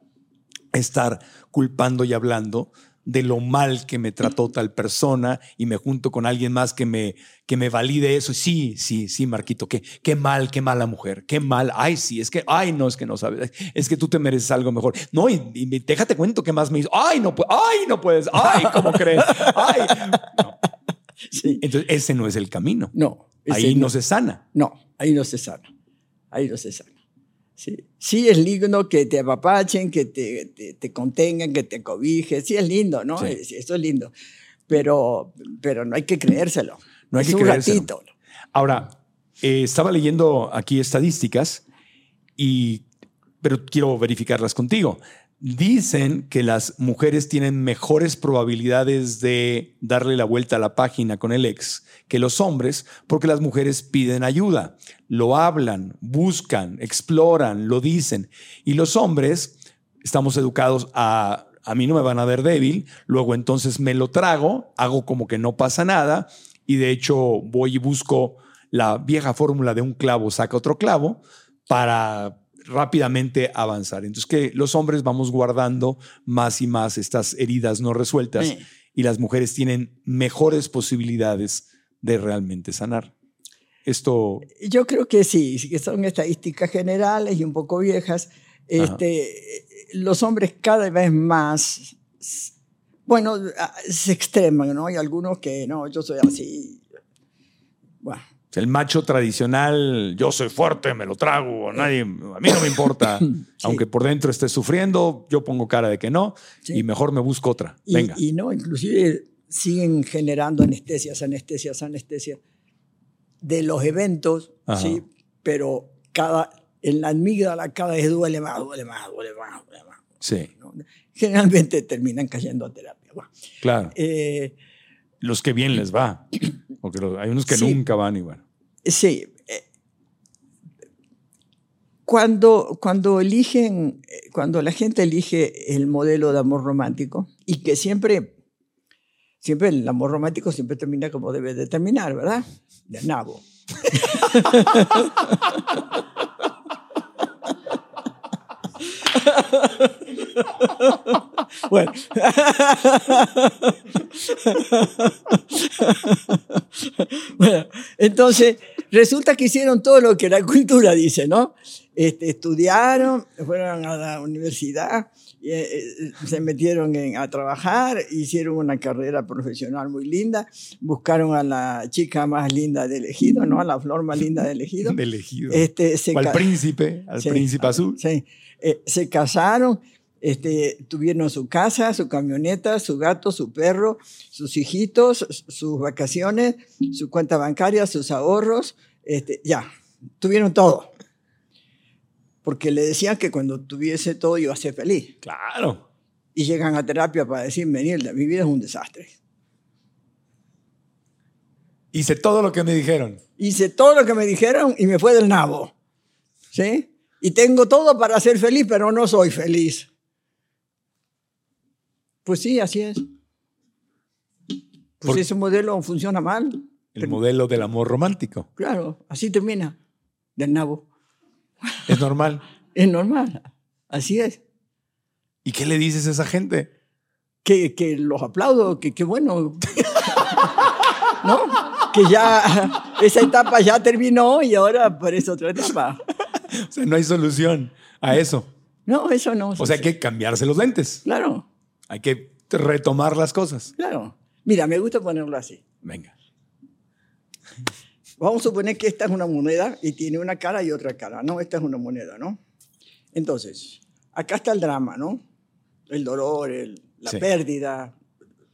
estar culpando y hablando de lo mal que me trató tal persona y me junto con alguien más que me, que me valide eso. Sí, sí, sí, Marquito, qué, qué mal, qué mala mujer, qué mal. Ay, sí, es que, ay, no, es que no sabes, es que tú te mereces algo mejor. No, y, déjate cuento qué más me hizo. Ay, no, ay, no puedes, ay, ¿cómo crees? Ay. Sí. Entonces, ese no es el camino. No. Ahí no se sana. No, ahí no se sana. Ahí no se sana. Sí, sí es lindo que te apapachen, que te, te, te contengan, que te cobijen. Sí es lindo, ¿no? Sí. Es- Eso es lindo. Pero, pero no hay que creérselo. No hay es que un creérselo. ratito. Ahora, eh, estaba leyendo aquí estadísticas, y, pero quiero verificarlas contigo. Dicen que las mujeres tienen mejores probabilidades de darle la vuelta a la página con el ex que los hombres porque las mujeres piden ayuda, lo hablan, buscan, exploran, lo dicen. Y los hombres estamos educados a, a mí no me van a ver débil, luego entonces me lo trago, hago como que no pasa nada y de hecho voy y busco la vieja fórmula de un clavo saca otro clavo para rápidamente avanzar. Entonces que los hombres vamos guardando más y más estas heridas no resueltas Sí. y las mujeres tienen mejores posibilidades de realmente sanar. Esto, Yo creo que sí, sí que son estadísticas generales y un poco viejas. Este, los hombres cada vez más, bueno, se extreman, ¿no? Hay algunos que, no, yo soy así. El macho tradicional, yo soy fuerte, me lo trago, a nadie, a mí no me importa, aunque por dentro esté sufriendo, yo pongo cara de que no Sí. y mejor me busco otra. y, Venga. y no, inclusive siguen generando anestesias, anestesias, anestesias de los eventos, Ajá. sí, pero cada, en la amígdala cada vez duele más, duele más, duele más, duele más. sí, ¿no? Generalmente terminan cayendo a terapia. Bueno, claro. eh, Los que bien les va, porque los- hay unos que Sí. nunca van y bueno. Sí. eh, Cuando, cuando eligen, cuando la gente elige el modelo de amor romántico y que siempre, siempre el amor romántico siempre termina como debe de terminar, ¿verdad? De nabo. bueno. Bueno, entonces, resulta que hicieron todo lo que la cultura dice, ¿no? Este, estudiaron, fueron a la universidad, eh, eh, se metieron en- a trabajar, hicieron una carrera profesional muy linda, buscaron a la chica más linda de elegido, ¿no? A la flor más linda de elegido. De elegido. Este, se o al príncipe, al Sí, príncipe azul. Sí. Eh, se casaron, este, tuvieron su casa, su camioneta, su gato, su perro, sus hijitos, sus vacaciones, su cuenta bancaria, sus ahorros, este, ya, tuvieron todo. Porque le decían que cuando tuviese todo iba a ser feliz. Claro. Y llegan a terapia para decirme, Nilda, mi vida es un desastre. Hice todo lo que me dijeron. Hice todo lo que me dijeron y me fue del nabo. ¿Sí? Y tengo todo para ser feliz, pero no soy feliz. Pues sí, así es. Pues Por- ese modelo funciona mal. El modelo del amor romántico. Claro, así termina. Del nabo. Es normal. Es normal. Así es. ¿Y qué le dices a esa gente? Que, que los aplaudo, que qué bueno. ¿No? Que ya esa etapa ya terminó y ahora aparece otra etapa. O sea, no hay solución a eso. No, eso no. O sea, hay que cambiarse los lentes. Claro, Hay que retomar las cosas. claro. Mira, me gusta ponerlo así. Venga. Vamos a suponer que esta es una moneda y tiene una cara y otra cara. No, esta es una moneda, ¿no? Entonces, acá está el drama, ¿no? El dolor, el- la Sí. pérdida,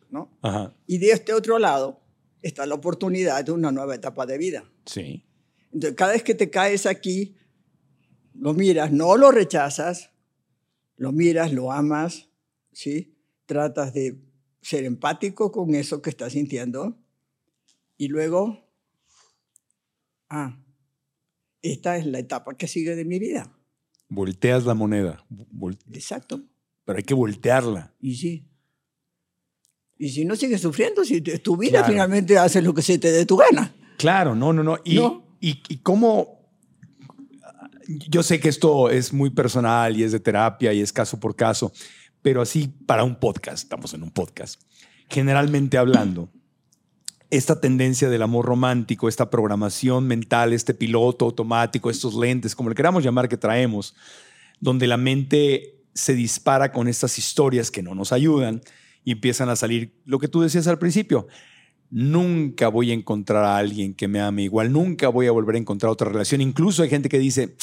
¿no? Ajá. Y de este otro lado está la oportunidad de una nueva etapa de vida. Sí. Entonces, cada vez que te caes aquí, lo miras, no lo rechazas, lo miras, lo amas, ¿sí? Tratas de ser empático con eso que estás sintiendo y luego, ah, esta es la etapa que sigue de mi vida. Volteas la moneda. Vol- Exacto. Pero hay que voltearla. Y sí. Y si no sigues sufriendo, si es tu vida, Claro. finalmente haces lo que se te dé tu gana. Claro, no, no, no. Y, No. y, y cómo yo sé que esto es muy personal y es de terapia y es caso por caso, pero así para un podcast, estamos en un podcast, generalmente hablando, esta tendencia del amor romántico, esta programación mental, este piloto automático, estos lentes, como le queramos llamar que traemos, donde la mente se dispara con estas historias que no nos ayudan y empiezan a salir lo que tú decías al principio. Nunca voy a encontrar a alguien que me ame igual, nunca voy a volver a encontrar otra relación. Incluso hay gente que dice,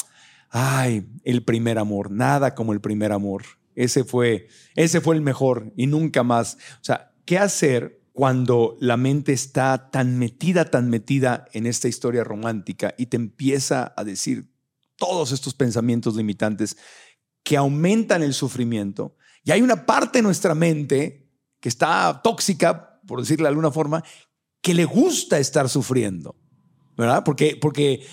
ay, el primer amor, nada como el primer amor. Ese fue, ese fue el mejor y nunca más. O sea, ¿qué hacer cuando la mente está tan metida, tan metida en esta historia romántica y te empieza a decir todos estos pensamientos limitantes que aumentan el sufrimiento? Y hay una parte de nuestra mente que está tóxica, por decirle de alguna forma, que le gusta estar sufriendo, ¿verdad? Porque, porque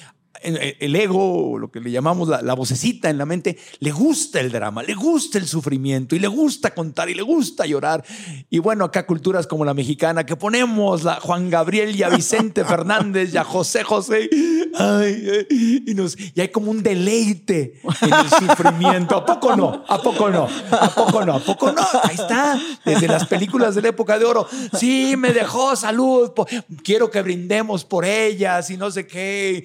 el ego, lo que le llamamos la, vocecita en la mente, le gusta el drama, le gusta el sufrimiento y le gusta contar y le gusta llorar. Y bueno, acá culturas como la mexicana, que ponemos a Juan Gabriel y a Vicente Fernández y a José José, y, nos, y hay como un deleite en el sufrimiento. ¿A poco no? ¿A poco no? ¿A poco no? ¿A poco no? Ahí está, desde las películas de la época de oro. Sí, me dejó salud, quiero que brindemos por ellas y no sé qué.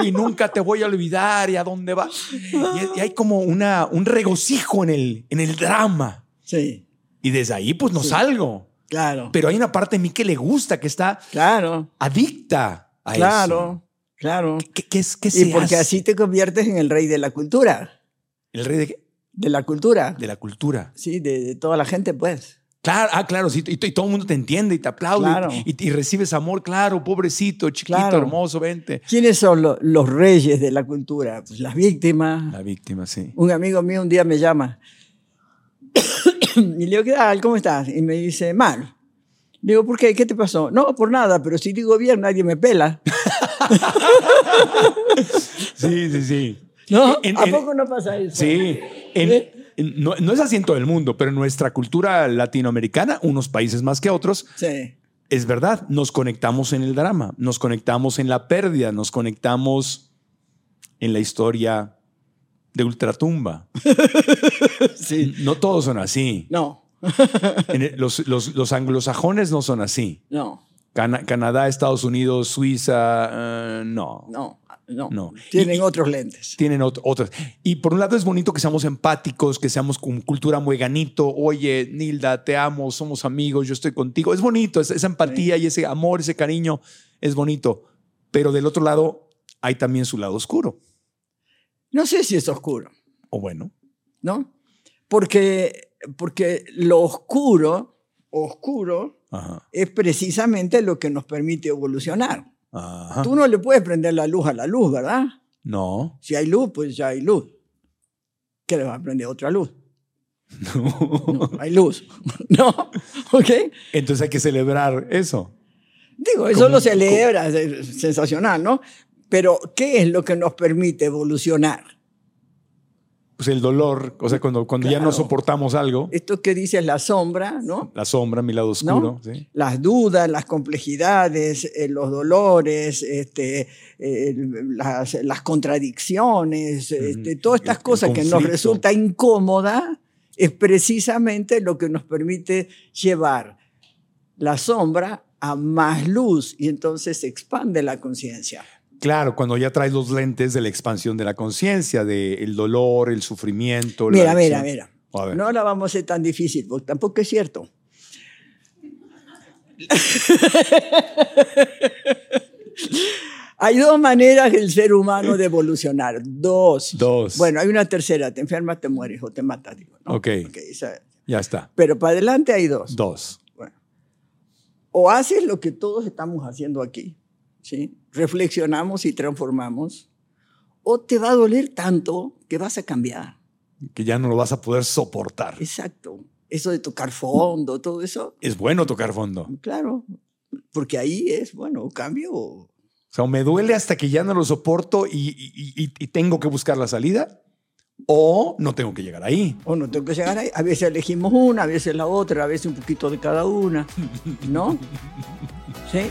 Y y nunca te voy a olvidar y a dónde va. Y, hay como una, un regocijo en el, en el drama. Sí. Y desde ahí pues no salgo. Claro. Pero hay una parte de mí que le gusta, que está claro. adicta a claro, eso. Claro, ¿Qué, qué, qué Y porque así te conviertes en el rey de la cultura. ¿El rey de qué? De la cultura. De la cultura. Sí, de toda la gente, pues. Claro, ah, claro, sí, y, todo el mundo te entiende y te aplaude y, recibes amor, claro, pobrecito, chiquito, hermoso, vente. ¿Quiénes son los reyes de la cultura? Pues las víctimas. La víctima, sí. Un amigo mío un día me llama y le digo, ¿qué tal? ¿Cómo estás? Y me dice, mal. Digo, ¿por qué? ¿Qué te pasó? No, por nada, pero si digo bien, nadie me pela. sí, sí, sí. ¿No? ¿A poco no pasa eso? Sí. En, no, es así en todo el mundo, pero en nuestra cultura latinoamericana, unos países más que otros, es verdad, nos conectamos en el drama, nos conectamos en la pérdida, nos conectamos en la historia de ultratumba. sí. No todos son así. No. los, los, anglosajones no son así. No. Canadá, Estados Unidos, Suiza, eh, no. No. No, Tienen otros lentes. Tienen otros. Y por un lado es bonito que seamos empáticos, que seamos con cultura muy ganito. Oye, Nilda, te amo, somos amigos, yo estoy contigo. Es bonito, esa, empatía y ese amor, ese cariño es bonito. Pero del otro lado hay también su lado oscuro. No sé si es oscuro. O bueno. ¿No? Porque, porque lo oscuro, oscuro, es precisamente lo que nos permite evolucionar. Tú no le puedes prender la luz a la luz, ¿verdad? No. Si hay luz, pues ya hay luz. ¿Qué le vas a prender otra luz? No. hay luz. ¿No? ¿Ok? Entonces hay que celebrar eso. Digo, eso lo celebra, es sensacional, ¿no? Pero, ¿qué es lo que nos permite evolucionar? Pues, el dolor, o sea, cuando, cuando ya no soportamos algo. Esto que dices, la sombra, ¿no? La sombra, mi lado oscuro. Las dudas, las complejidades, eh, los dolores, este, eh, las, contradicciones, este, todas estas cosas que nos resulta incómoda, es precisamente lo que nos permite llevar la sombra a más luz y entonces se expande la conciencia. Claro, cuando ya traes los lentes de la expansión de la conciencia, del dolor, el sufrimiento. Mira, mira, mira. No la vamos a ser tan difícil, porque tampoco es cierto. hay dos maneras del ser humano de evolucionar. Dos. Dos. Bueno, hay una tercera. Te enfermas, te mueres o te matas. Digo, Ok. ya está. Pero para adelante hay dos. Dos. Bueno. O haces lo que todos estamos haciendo aquí. ¿sí? Reflexionamos y transformamos, o te va a doler tanto que vas a cambiar. Que ya no lo vas a poder soportar. Exacto. Eso de tocar fondo, todo eso. Es bueno tocar fondo. Claro, porque ahí es, bueno, cambio. O sea, me duele hasta que ya no lo soporto y, tengo que buscar la salida, o no tengo que llegar ahí. O no tengo que llegar ahí. A veces elegimos una, a veces la otra, a veces un poquito de cada una, ¿no? ¿Sí?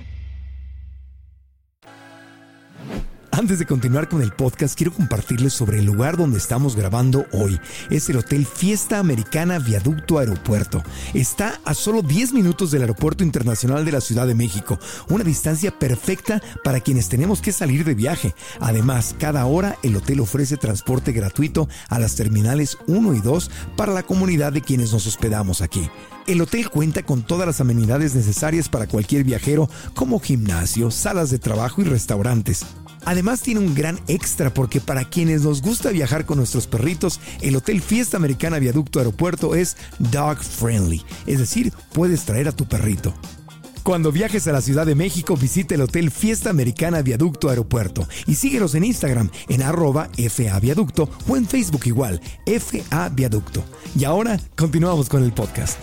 Antes de continuar con el podcast, quiero compartirles sobre el lugar donde estamos grabando hoy. Es el Hotel Fiesta Americana Viaducto Aeropuerto. Está a solo 10 minutos del Aeropuerto Internacional de la Ciudad de México, una distancia perfecta para quienes tenemos que salir de viaje. Además, cada hora el hotel ofrece transporte gratuito a las terminales 1 y 2 para la comunidad de quienes nos hospedamos aquí. El hotel cuenta con todas las amenidades necesarias para cualquier viajero, como gimnasio, salas de trabajo y restaurantes. Además tiene un gran extra porque para quienes nos gusta viajar con nuestros perritos, el Hotel Fiesta Americana Viaducto Aeropuerto es dog friendly, es decir, puedes traer a tu perrito. Cuando viajes a la Ciudad de México, visita el Hotel Fiesta Americana Viaducto Aeropuerto y síguenos en Instagram en arroba FA Viaducto o en Facebook igual, FA Viaducto. Y ahora continuamos con el podcast.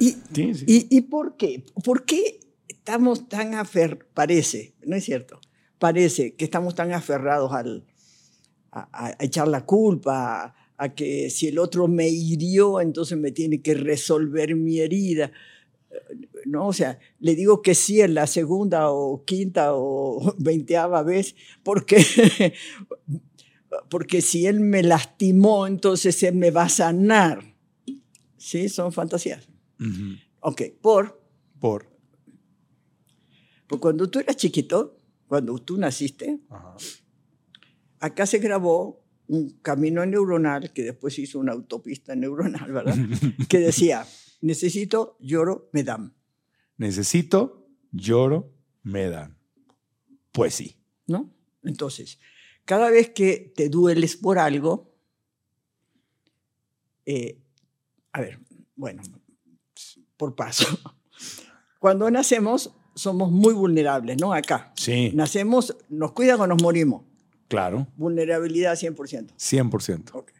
¿Y, ¿y, por qué? ¿Por qué estamos tan aferrados, parece, no es cierto, parece que estamos tan aferrados al, a, echar la culpa, a, que si el otro me hirió, entonces me tiene que resolver mi herida. ¿no? O sea, le digo que sí en la segunda o quinta o veinteava vez, porque, porque si él me lastimó, entonces él me va a sanar. ¿Sí? Son fantasías. Ok, por... Por. Pues cuando tú eras chiquito, cuando tú naciste, acá se grabó un camino neuronal que después hizo una autopista neuronal, ¿verdad? que decía, necesito, lloro, me dan. Necesito, lloro, me dan. Pues sí. ¿No? Entonces, cada vez que te dueles por algo, eh, a ver, bueno, por paso. Cuando nacemos, somos muy vulnerables, ¿no? Acá. Sí. Nacemos, nos cuidan o nos morimos. Claro. Vulnerabilidad 100%. 100%. Okay.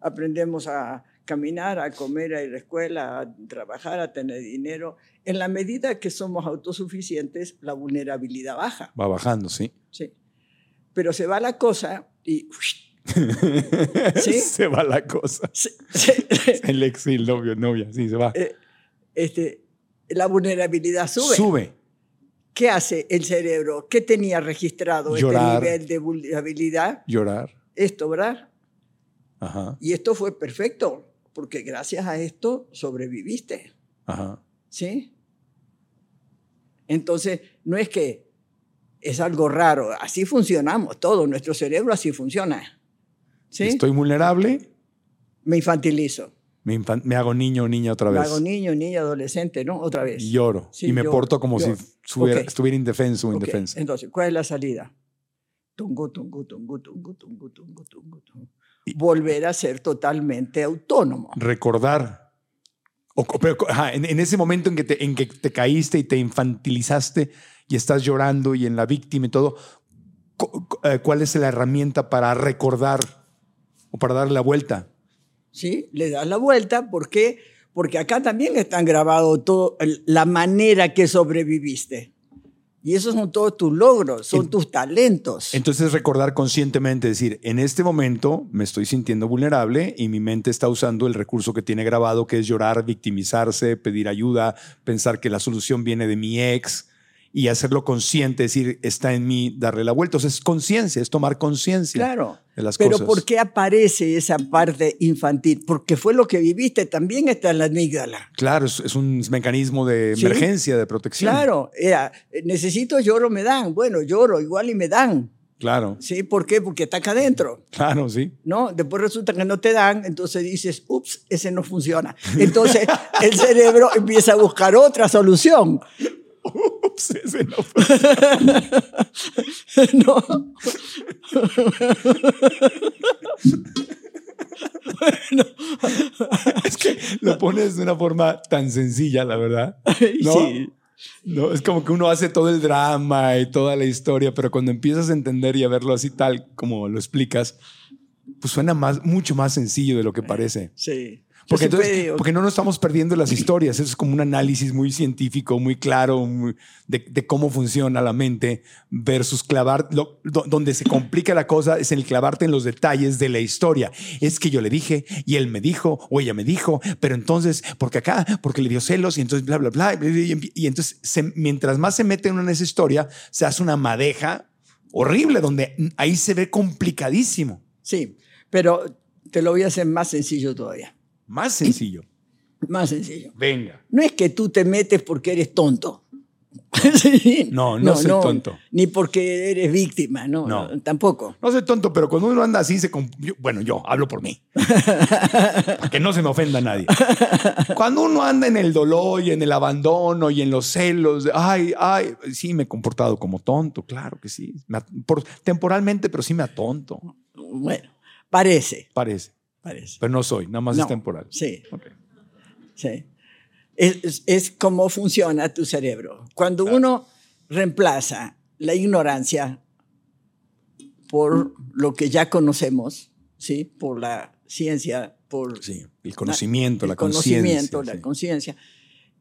Aprendemos a caminar, a comer, a ir a la escuela, a trabajar, a tener dinero. En la medida que somos autosuficientes, la vulnerabilidad baja. Va bajando, sí. Sí. Pero se va la cosa y... ¿Sí? se va la cosa. Sí, el ex el novio, novia, sí, se va. Eh, este, la vulnerabilidad sube. Sube. ¿Qué hace el cerebro? ¿Qué tenía registrado este nivel de vulnerabilidad? Llorar. Esto, ¿verdad? Ajá. Y esto fue perfecto, porque gracias a esto sobreviviste. Ajá. ¿Sí? Entonces, no es que es algo raro, así funcionamos todos, nuestro cerebro así funciona. ¿Sí? Estoy vulnerable. Me infantilizo. Me, hago niño o niña otra vez. Me hago niño, niña, adolescente, ¿no? Otra vez. Y lloro. y me porto como si estuviera, indefenso o indefensa. Entonces, ¿cuál es la salida? Tungu, tungu, tungu, tungu, tungu, tungu, tungu, tungu. Volver a ser totalmente autónomo. Recordar. O, en, ese momento en que, te, en que te caíste y te infantilizaste y estás llorando y en la víctima y todo, eh, ¿cuál es la herramienta para recordar o para darle la vuelta? ¿Sí? Le das la vuelta, ¿por qué? Porque acá también están grabados todo la manera que sobreviviste. Y esos son todos tus logros, son tus talentos. Entonces recordar conscientemente, decir, en este momento me estoy sintiendo vulnerable y mi mente está usando el recurso que tiene grabado, que es llorar, victimizarse, pedir ayuda, pensar que la solución viene de mi ex, y hacerlo consciente, decir, está en mí, darle la vuelta. O sea, es conciencia, es tomar conciencia claro, de las pero cosas. Pero ¿por qué aparece esa parte infantil? Porque fue lo que viviste, también está en la amígdala. Claro, es, un mecanismo de emergencia, de protección. Claro, era, necesito lloro, me dan. Bueno, lloro igual y me dan. Claro. ¿Sí? ¿Por qué? Porque está acá adentro. Claro, sí. ¿No? Después resulta que no te dan, entonces dices, ups, ese no funciona. Entonces el cerebro empieza a buscar otra solución. Ups, ese no no. Es que lo pones de una forma tan sencilla, la verdad. ¿no? Sí. No, es como que uno hace todo el drama y toda la historia, pero cuando empiezas a entender y a verlo así tal como lo explicas, pues suena más, mucho más sencillo de lo que parece. Sí. Porque, entonces, porque no nos estamos perdiendo las historias. Eso es como un análisis muy científico, muy claro muy- de, de cómo funciona la mente versus clavar. lo- donde se complica la cosa es en el clavarte en los detalles de la historia. Es que yo le dije y él me dijo o ella me dijo, pero entonces, porque acá, porque le dio celos y entonces bla, bla, bla. Y, y entonces, se- mientras más se mete uno en esa historia, se hace una madeja horrible donde ahí se ve complicadísimo. Sí, pero te lo voy a hacer más sencillo todavía. Más sencillo. Más sencillo. Venga. No es que tú te metes porque eres tonto. Sí. No, no soy tonto. Ni porque eres víctima, no, No. tampoco. No soy tonto, pero cuando uno anda así, se yo- bueno, yo hablo por mí. Para que no se me ofenda nadie. Cuando uno anda en el dolor y en el abandono y en los celos, ay, ay, sí, me he comportado como tonto, claro que sí. Por- temporalmente, pero sí me atonto, Bueno, parece, parece. Parece. Pero no soy, nada más No, es temporal. Sí, Ok. sí. Es, es- es como funciona tu cerebro. Cuando uno reemplaza la ignorancia por lo que ya conocemos, ¿sí? por la ciencia, por Sí, el conocimiento, la conciencia. la sí. conciencia,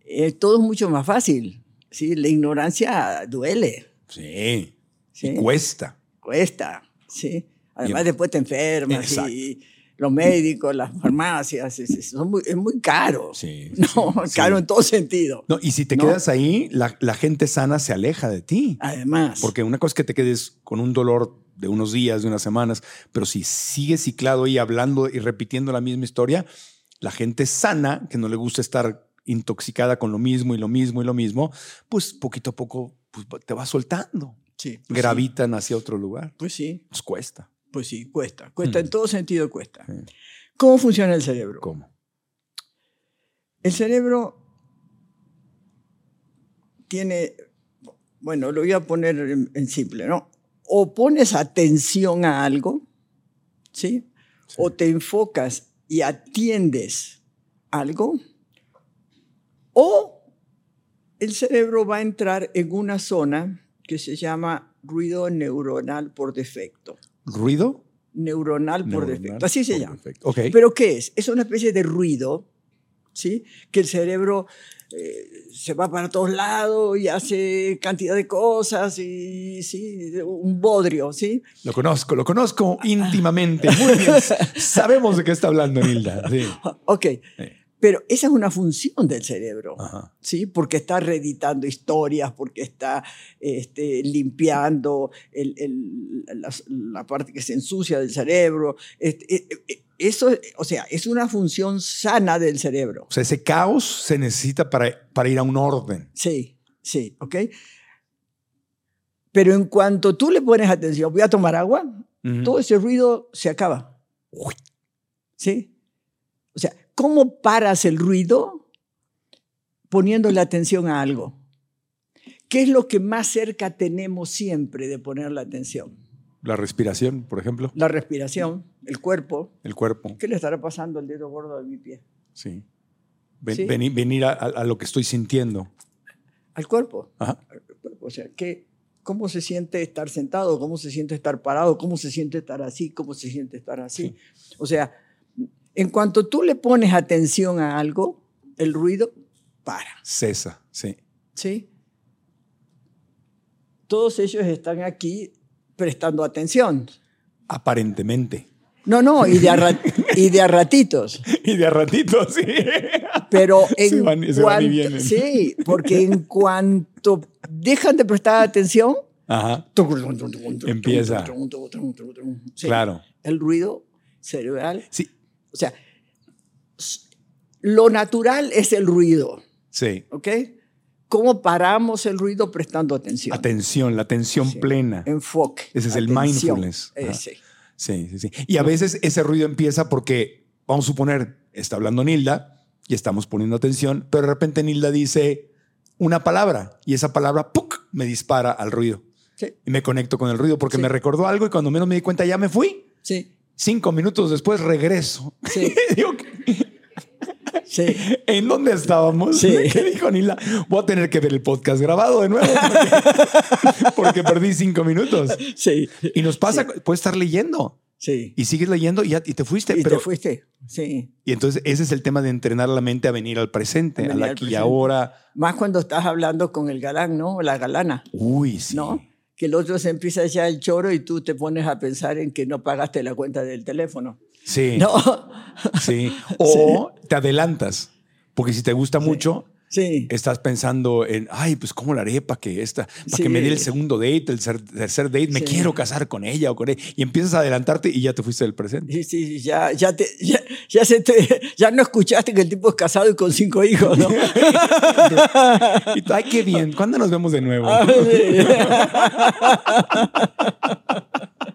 eh, todo es mucho más fácil. ¿sí? La ignorancia duele, Sí, ¿sí? y cuesta. cuesta. ¿sí? Además, Y- después te enfermas Exacto. y los médicos, las farmacias, es, es- son muy, es muy caro. Sí, No, sí, caro sí. en todo sentido. No, y si te No. quedas ahí, la, la gente sana se aleja de ti. Además, Porque una cosa es que te quedes con un dolor de unos días, de unas semanas, pero si sigues ciclado y hablando y repitiendo la misma historia, la gente sana, que no le gusta estar intoxicada con lo mismo y lo mismo y lo mismo, pues poquito a poco pues, te va soltando. sí, pues Gravitan hacia otro lugar. sí, Pues sí, Nos cuesta. Pues sí, cuesta. Cuesta, Mm. en todo sentido cuesta. Sí. ¿Cómo funciona el cerebro? ¿Cómo? El cerebro tiene, bueno, lo voy a poner en, en simple, ¿no? O pones atención a algo, ¿sí? O te enfocas y atiendes algo, o el cerebro va a entrar en una zona que se llama ruido neuronal por defecto. ¿Ruido? Neuronal por Neuronal defecto, así se llama. defecto. Ok. ¿Pero qué es? Es una especie de ruido, ¿sí? Que el cerebro eh, se va para todos lados y hace cantidad de cosas y, sí, un bodrio, ¿sí? Lo conozco, lo conozco íntimamente. Muy bien. Sabemos de qué está hablando Nilda. Sí. Ok, Sí. Pero esa es una función del cerebro, Ajá. ¿sí? Porque está reeditando historias, porque está este, limpiando el- el- la, la parte que se ensucia del cerebro. Este, eh, eh, eso, o sea, es una función sana del cerebro. O sea, ese caos se necesita para, para ir a un orden. Sí, sí, ¿ok? Pero en cuanto tú le pones atención, voy a tomar agua, Ujú. todo ese ruido se acaba. ¿Sí? O sea, ¿cómo paras el ruido poniéndole atención a algo? ¿Qué es lo que más cerca tenemos siempre de poner la atención? La respiración, por ejemplo, La respiración, el cuerpo. el cuerpo. ¿Qué le estará pasando al dedo gordo de mi pie? Sí. Ven- Sí. veni- venir a, lo que estoy sintiendo. Al cuerpo. Ajá. O sea, ¿qué, ¿cómo se siente estar sentado? ¿Cómo se siente estar parado? ¿Cómo se siente estar así? ¿Cómo se siente estar así? O sea, en cuanto tú le pones atención a algo, el ruido para. Cesa, sí. ¿Sí? Todos ellos están aquí prestando atención. Aparentemente. No, no, y de a, y de a ratitos. Y de a ratito, sí. Pero en Se van- se van y. Sí, porque en cuanto dejan de prestar atención, Ajá. Empieza. Sí. Claro. El ruido cerebral. Sí. O sea, lo natural es el ruido, Sí. ¿ok? ¿Cómo paramos el ruido prestando atención? Atención, la atención Sí. plena. Enfoque. Ese es el mindfulness. Ese. Sí, sí, sí. Y a veces ese ruido empieza porque, vamos a suponer, está hablando Nilda y estamos poniendo atención, pero de repente Nilda dice una palabra y esa palabra ¡puc! me dispara al ruido. Sí, Y me conecto con el ruido porque Sí. me recordó algo y cuando menos me di cuenta ya me fui. sí, Cinco minutos después regreso. sí. Digo, ¿qué, Sí. ¿En dónde estábamos? Sí. ¿Qué dijo Nila? Voy a tener que ver el podcast grabado de nuevo porque, porque perdí cinco minutos. Sí. Y nos pasa, puedes estar leyendo Sí. y sigues leyendo y, ya, y te fuiste. Y pero, te fuiste. Sí. Y entonces ese es el tema de entrenar la mente a venir al presente, A venir al aquí y ahora. Más cuando estás hablando con el galán, ¿no? La galana, Uy, sí. ¿no? Que el otro se empieza ya el choro y tú te pones a pensar en que no pagaste la cuenta del teléfono. Sí, No. sí. O te adelantas, porque si te gusta mucho, Sí. estás pensando en, ay, pues cómo la haré para que esta, para Sí. que me dé el segundo date, el cer- tercer date, me Sí. quiero casar con ella o con él. Y empiezas a adelantarte y ya te fuiste del presente. Sí, sí, ya, ya, te, ya, ya se te, ya no escuchaste que el tipo es casado y con cinco hijos, ¿no? Y tú, ay, qué bien, ¿cuándo nos vemos de nuevo? Ah,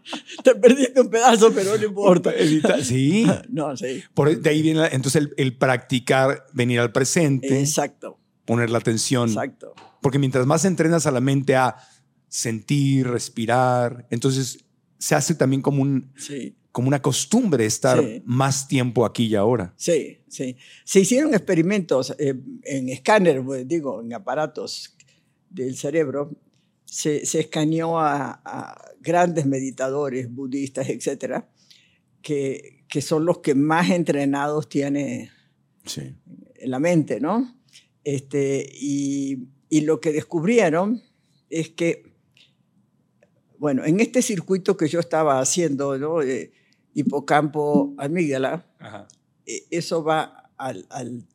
te perdiste un pedazo, pero no importa. Sí. No, sí. Por, de ahí viene la- entonces el, el practicar, venir al presente, Exacto, poner la atención. exacto. Porque mientras más entrenas a la mente a sentir, respirar, entonces se hace también como, un, Sí, como una costumbre estar Sí. más tiempo aquí y ahora. sí, sí. Se hicieron experimentos eh, en escáner, pues, digo, en aparatos del cerebro. Se, se escaneó a, a grandes meditadores budistas, etcétera, que, que son los que más entrenados tiene Sí. en la mente, ¿no? Este, y, y lo que descubrieron es que, bueno, en este circuito que yo estaba haciendo, ¿no? De hipocampo, amígdala, eh, eso va al, al,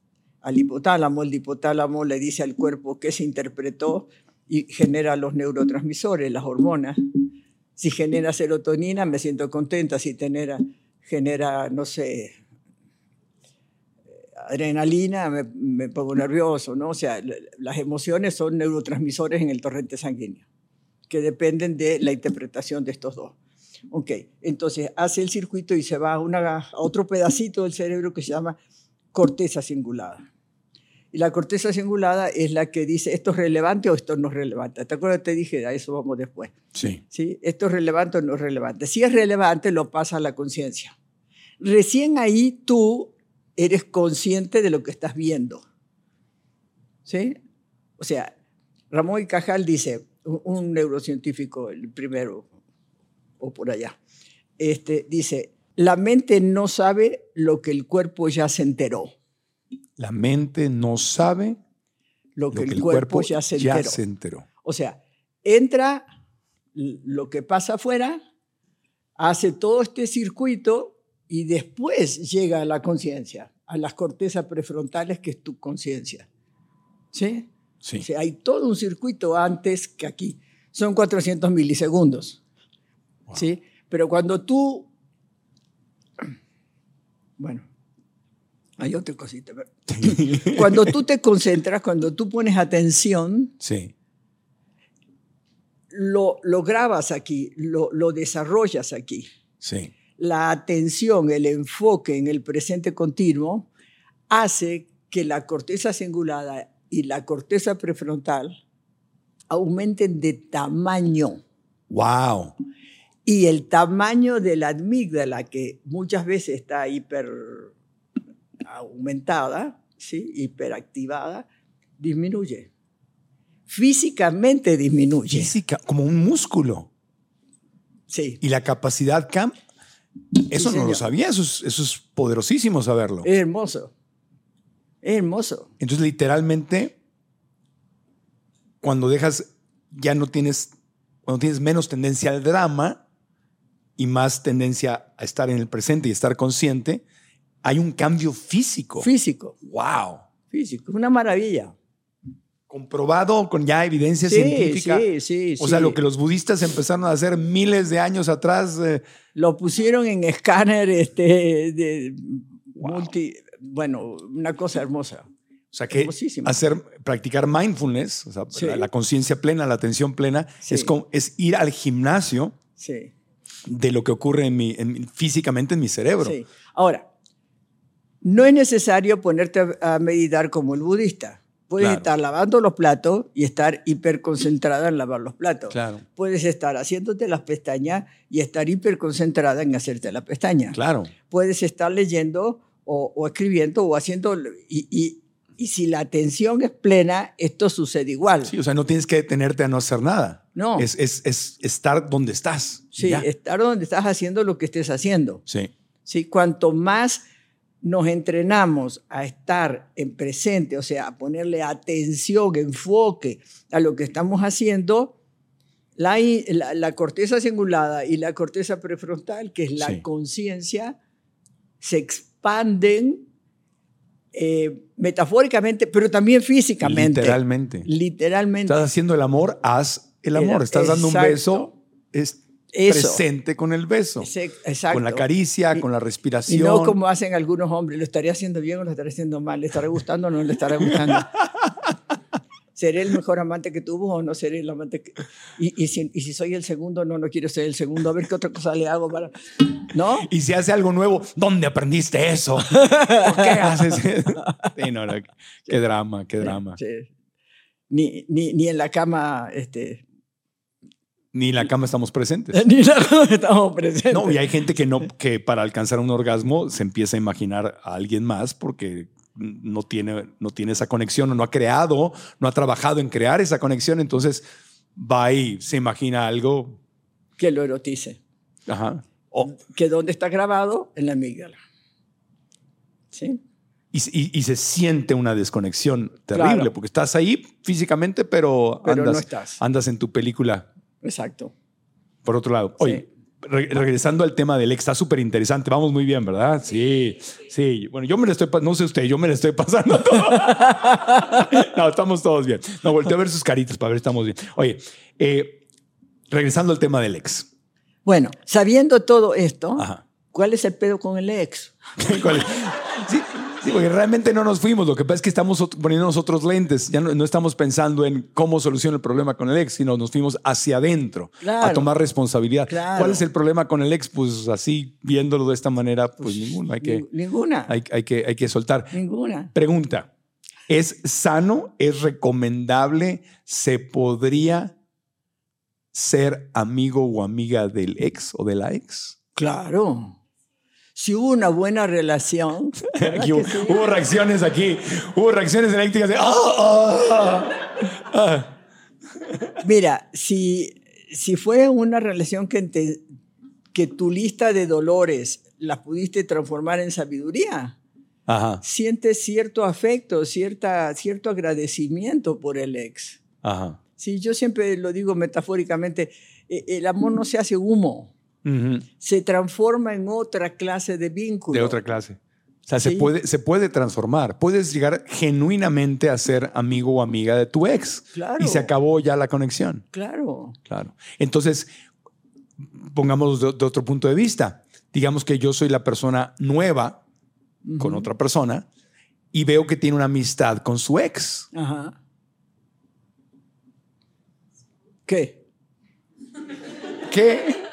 al hipotálamo, el hipotálamo le dice al cuerpo qué se interpretó y genera los neurotransmisores, las hormonas. Si genera serotonina, me siento contenta. Si genera, genera no sé, adrenalina, me, pongo nervioso, ¿no? O sea, la- las emociones son neurotransmisores en el torrente sanguíneo, que dependen de la interpretación de estos dos. Ok, entonces hace el circuito y se va a, una, a otro pedacito del cerebro que se llama corteza cingulada. Y la corteza cingulada es la que dice esto es relevante o esto no es relevante. ¿Te acuerdas? Te dije, a eso vamos después. Sí. ¿sí? Esto es relevante o no es relevante. Si es relevante, lo pasa a la conciencia. Recién ahí tú eres consciente de lo que estás viendo. ¿Sí? O sea, Ramón y Cajal dice, un, un neurocientífico, el primero, o por allá, este, dice, la mente no sabe lo que el cuerpo ya se enteró. La mente no sabe Lo que, lo que el, cuerpo, ya se enteró. se enteró. O sea, entra lo que pasa afuera, hace todo este circuito y después llega a la conciencia, a las cortezas prefrontales, que es tu conciencia. ¿Sí? Sí. O sea, hay todo un circuito antes que aquí. Son 400 milisegundos. ¿Sí? Pero cuando tú... Bueno, hay otra cosita. pero- Cuando tú te concentras, cuando tú pones atención, Sí. lo, lo grabas aquí, lo, lo desarrollas aquí. Sí. La atención, el enfoque en el presente continuo hace que la corteza cingulada y la corteza prefrontal aumenten de tamaño. Wow. Y el tamaño de la amígdala, que muchas veces está hiper aumentada, ¿sí? hiperactivada, disminuye. Físicamente disminuye. Física, como un músculo. Sí. Y la capacidad CAM, eso no lo sabía, eso es, eso es poderosísimo saberlo. Es hermoso. Es hermoso. Entonces, literalmente, cuando dejas, ya no tienes, cuando tienes menos tendencia al drama y más tendencia a estar en el presente y estar consciente, hay un cambio físico. Físico. wow. Físico. Es una maravilla. Comprobado con ya evidencia Sí, científica. sí, sí, O sí. sea, lo que los budistas empezaron a hacer miles de años atrás. eh, Lo pusieron en escáner este, de multi. Bueno, una cosa hermosa. O sea, que hacer, practicar mindfulness, o sea, Sí. la, la conciencia plena, la atención plena, Sí. es, ir al gimnasio Sí. de lo que ocurre en mi, en mi- físicamente en mi cerebro. sí. Ahora, no es necesario ponerte a meditar como el budista. Puedes Claro. estar lavando los platos y estar hiperconcentrada en lavar los platos. Claro. Puedes estar haciéndote las pestañas y estar hiperconcentrada en hacerte la pestaña. Claro. Puedes estar leyendo o, o escribiendo o haciendo. Y, y, y si la atención es plena, esto sucede igual. Sí, o sea, no tienes que detenerte a no hacer nada. No. Es, es, es estar donde estás. Sí, Ya. estar donde estás haciendo lo que estés haciendo. Sí. ¿sí? Cuanto más nos entrenamos a estar en presente, o sea, a ponerle atención, enfoque a lo que estamos haciendo, la, la- la corteza cingulada y la corteza prefrontal, que es la Sí. conciencia, se expanden eh, metafóricamente, pero también físicamente. Literalmente. Literalmente. Estás haciendo el amor, haz el El- amor. Estás dando un beso, es Eso. presente con el beso. Ese-. Con la caricia, Y- con la Y respiración. no como hacen algunos hombres, ¿lo estaría haciendo bien o lo estaría haciendo mal? ¿Le estará gustando o no le estará gustando? ¿Seré el mejor amante que tuvo o no seré el amante que... Y, y, si, y si soy el segundo, no, no quiero ser el segundo. A ver qué otra cosa le hago para... ¿No? Y si hace algo nuevo, ¿dónde aprendiste eso? ¿Por qué haces eso? Sí, no, no, qué drama, qué drama. Sí. Ni, ni, ni en la cama, este... Ni en la cama estamos presentes. Ni en la cama estamos presentes. No, y hay gente que no, que para alcanzar un orgasmo se empieza a imaginar a alguien más porque no tiene, no tiene esa conexión o no ha creado, no ha trabajado en crear esa conexión, entonces va y se imagina algo. Que lo erotice. Ajá. O- Que dónde está grabado, en la amígdala. ¿Sí? y, y- y se siente una desconexión terrible Claro. porque estás ahí físicamente, pero, Pero no estás. andas en tu película Exacto. por otro lado. Oye, re- regresando al tema del ex, está súper interesante. Vamos muy bien, ¿verdad? Sí, sí. Bueno, yo me lo estoy, pa- no sé usted, yo me lo estoy pasando todo. no, estamos todos bien. No, volteo a ver sus caritas para ver si estamos bien. Oye, eh, regresando al tema del ex. Bueno, sabiendo todo esto, Ajá. ¿cuál es el pedo con el ex? ¿Cuál es? Sí, porque realmente no nos fuimos. Lo que pasa es que estamos poniéndonos otros lentes. Ya no, no estamos pensando en cómo solucionar el problema con el ex, sino nos fuimos hacia adentro a Claro. tomar responsabilidad. Claro. ¿Cuál es el problema con el ex? Pues así, viéndolo de esta manera, pues, ninguno. Hay que, Ning- Ninguna. hay, hay que, hay que soltar. Ninguna. Pregunta. ¿Es sano? ¿Es recomendable? ¿Se podría ser amigo o amiga del ex o de la ex? Claro. Si hubo una buena relación. ¿verdad Aquí hubo, sí? hubo reacciones aquí, hubo reacciones eléctricas de ¡Ah! ah, ah". Mira, si, si fue una relación que, te- que tu lista de dolores las pudiste transformar en sabiduría, Ajá, sientes cierto afecto, cierta, cierto agradecimiento por el ex. ajá. Sí, yo siempre lo digo metafóricamente, eh, el amor no se hace humo, Se transforma en otra clase de vínculo. De otra clase. O sea, se, puede, se puede transformar. Puedes llegar genuinamente a ser amigo o amiga de tu ex. Claro. Y se acabó ya la conexión. Claro. Claro. Entonces, pongamos de, de otro punto de vista. Digamos que yo soy la persona nueva con otra persona y veo que tiene una amistad con su ex. Ajá. ¿Qué? ¿Qué?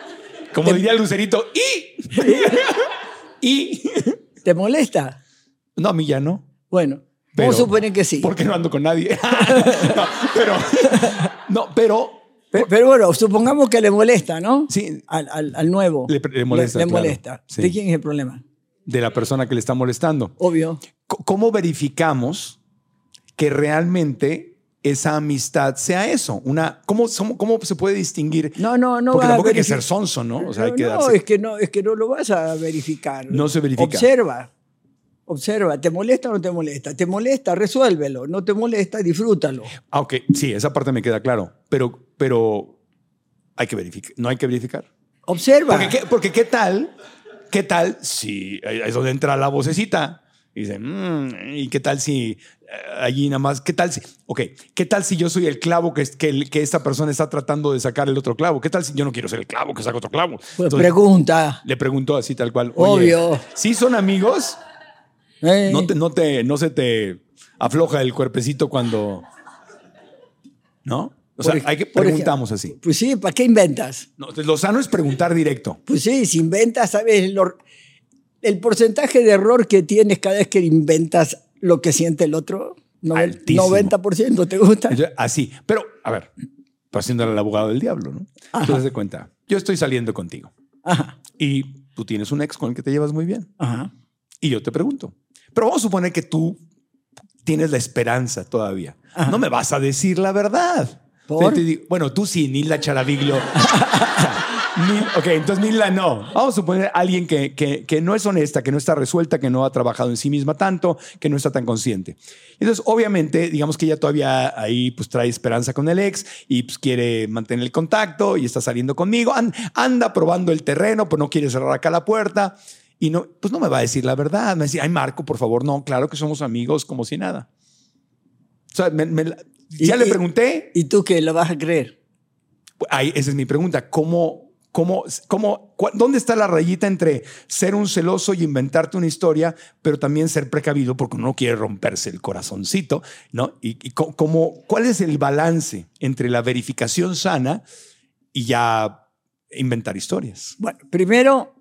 Como diría Lucerito, y. y. ¿Te molesta? No, a mí ya no. Bueno, Pero- vamos a suponer que sí. Porque no ando con nadie. No, pero. No, pero. Pero, pero bueno, supongamos que le molesta, ¿no? Sí. Al, al- al nuevo. Le- le molesta, Le, claro. molesta. Sí. ¿De quién es el problema? De la persona que le está molestando. Obvio. ¿Cómo verificamos que realmente esa amistad sea eso? Una, ¿cómo, cómo, se puede distinguir? No, no, no. Porque tampoco hay que ser sonso, ¿no? O sea, hay no, que no, darse- es que no, es que no lo vas a verificar. No se verifica. Observa. Observa, ¿te molesta o no te molesta? ¿Te molesta? Resuélvelo. ¿No te molesta? Disfrútalo. Ah, ok, sí, esa parte me queda claro. Pero, pero hay que verificar. No hay que verificar. Observa. Porque, ¿qué, porque qué tal, qué tal si es donde entra la vocecita y dice, "Mm, ¿y qué tal si eh, allí nada más, qué tal si, ok, qué tal si yo soy el clavo que, que, que esta persona está tratando de sacar el otro clavo? ¿Qué tal si yo no quiero ser el clavo que saca otro clavo? Pues Entonces, pregunta. le preguntó así tal cual. "Oye, Obvio. ¿Sí son amigos? ¿eh? ¿No, te, no, te, ¿No se te afloja el cuerpecito cuando... ¿No? O sea, hay que preguntamos así. Pues sí, ¿para qué inventas? No, lo sano es preguntar directo. Pues sí, si inventas, ¿sabes? Lo- el porcentaje de error que tienes cada vez que inventas lo que siente el otro, Altísimo. 90%, ¿te gusta? Así. Pero, a ver, haciéndole al abogado del diablo, ¿no? Entonces, de cuenta, yo estoy saliendo contigo Ajá, y tú tienes un ex con el que te llevas muy bien. ajá. Y yo te pregunto, pero vamos a suponer que tú tienes la esperanza todavía. Ajá. No me vas a decir la verdad. ¿Por? Te digo- bueno, tú sí, Nilda Charaviglio. Ok, entonces Nilda no. Vamos a suponer a alguien que, que, que no es honesta, que no está resuelta, que no ha trabajado en sí misma tanto, que no está tan consciente. Entonces, obviamente, digamos que ella todavía ahí pues trae esperanza con el ex y pues quiere mantener el contacto y está saliendo conmigo. An- anda probando el terreno, pero no quiere cerrar acá la puerta. Y no, pues no me va a decir la verdad. Me va a decir, ay, Marco, por favor, no, claro que somos amigos como si nada. O sea, me- me la- ya Y- le pregunté, ¿Y tú qué? ¿Lo vas a creer? Ahí, esa es mi pregunta. ¿Cómo, cómo, cómo, ¿Dónde está la rayita entre ser un celoso y inventarte una historia, pero también ser precavido porque uno no quiere romperse el corazoncito? ¿no? Y, y cómo- ¿Cuál es el balance entre la verificación sana y ya inventar historias? Bueno, primero,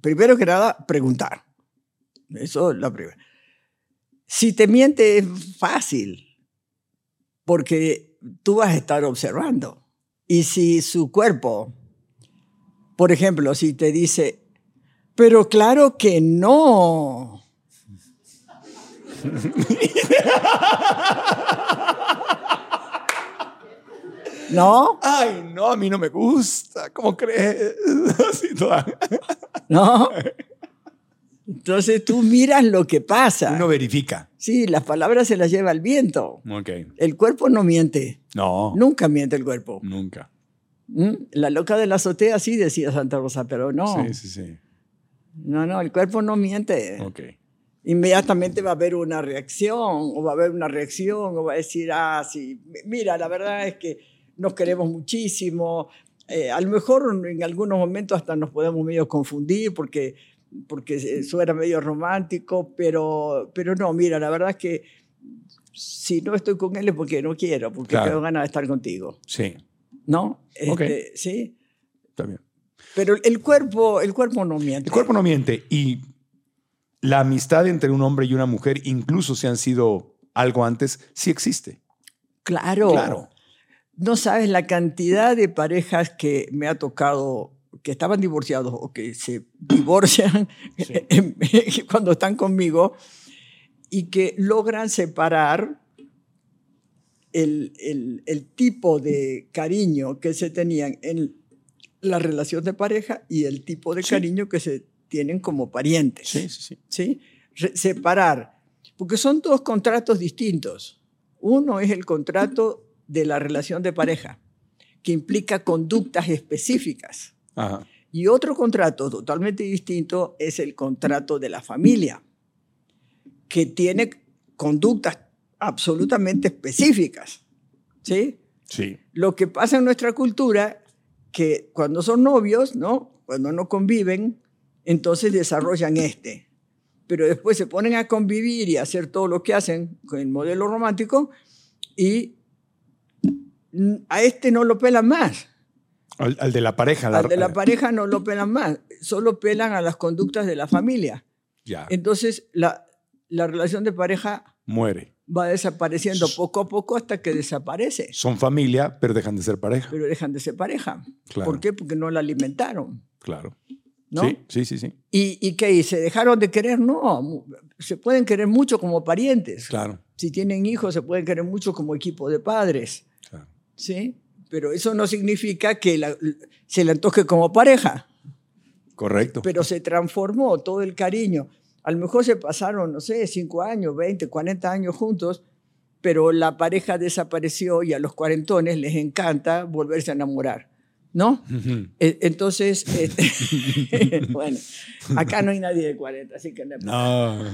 primero que nada, preguntar. Eso es la primera. Si te miente es fácil, porque tú vas a estar observando. Y si su cuerpo, por ejemplo, si te dice, pero claro que no. ¿No? Ay, no, a mí no me gusta. ¿Cómo crees? ¿No? Entonces tú miras lo que pasa. Uno verifica. Sí, las palabras se las lleva el viento. Ok. El cuerpo no miente. No, Nunca miente el cuerpo. nunca. ¿Mm? La loca de la azotea sí decía Santa Rosa, pero no. Sí, sí, sí. No, no, el cuerpo no miente. Ok. Inmediatamente va a haber una reacción, o va a haber una reacción, o va a decir, ah, sí, mira, la verdad es que nos queremos muchísimo. Eh, a lo mejor en algunos momentos hasta nos podemos medio confundir porque, porque eso era medio romántico, pero, pero no, mira, la verdad es que si no estoy con él es porque no quiero, porque Claro. tengo ganas de estar contigo. Sí, ¿No? Este, Sí. está bien. Pero el cuerpo, el cuerpo no miente. El cuerpo no miente y la amistad entre un hombre y una mujer, incluso si han sido algo antes, sí existe. Claro. Claro. No sabes la cantidad de parejas que me ha tocado que estaban divorciados o que se divorcian cuando están conmigo y que logran separar el, el- el tipo de cariño que se tenían en la relación de pareja y el tipo de Sí. cariño que se tienen como parientes. Sí, sí, sí. separar, porque son dos contratos distintos. Uno es el contrato de la relación de pareja, que implica conductas específicas. Ajá. Y otro contrato totalmente distinto es el contrato de la familia, que tiene conductas absolutamente específicas. ¿sí? Sí. Lo que pasa en nuestra cultura, que cuando son novios, ¿no? cuando no conviven, entonces desarrollan este. Pero después se ponen a convivir y a hacer todo lo que hacen con el modelo romántico y a este no lo pelan más. Al, al de la pareja. Al de la pareja no lo pelan más. Solo pelan a las conductas de la familia. Ya. Entonces la, la relación de pareja Muere. Va desapareciendo poco a poco hasta que desaparece. Son familia, pero dejan de ser pareja. Pero dejan de ser pareja. Claro. ¿Por qué? Porque no la alimentaron. Claro. ¿no? Sí, sí, sí, sí. ¿Y, ¿Y qué? ¿Y ¿Se dejaron de querer? No, se pueden querer mucho como parientes. Claro. Si tienen hijos, se pueden querer mucho como equipo de padres. claro. ¿sí? Pero eso no significa que la- se le antoje como pareja, Correcto. pero se transformó todo el cariño. A lo mejor se pasaron, no sé, 5 años, 20, 40 años juntos, pero la pareja desapareció y a los cuarentones les encanta volverse a enamorar, ¿no? E- Entonces, este, bueno, acá no hay nadie de 40, así que no.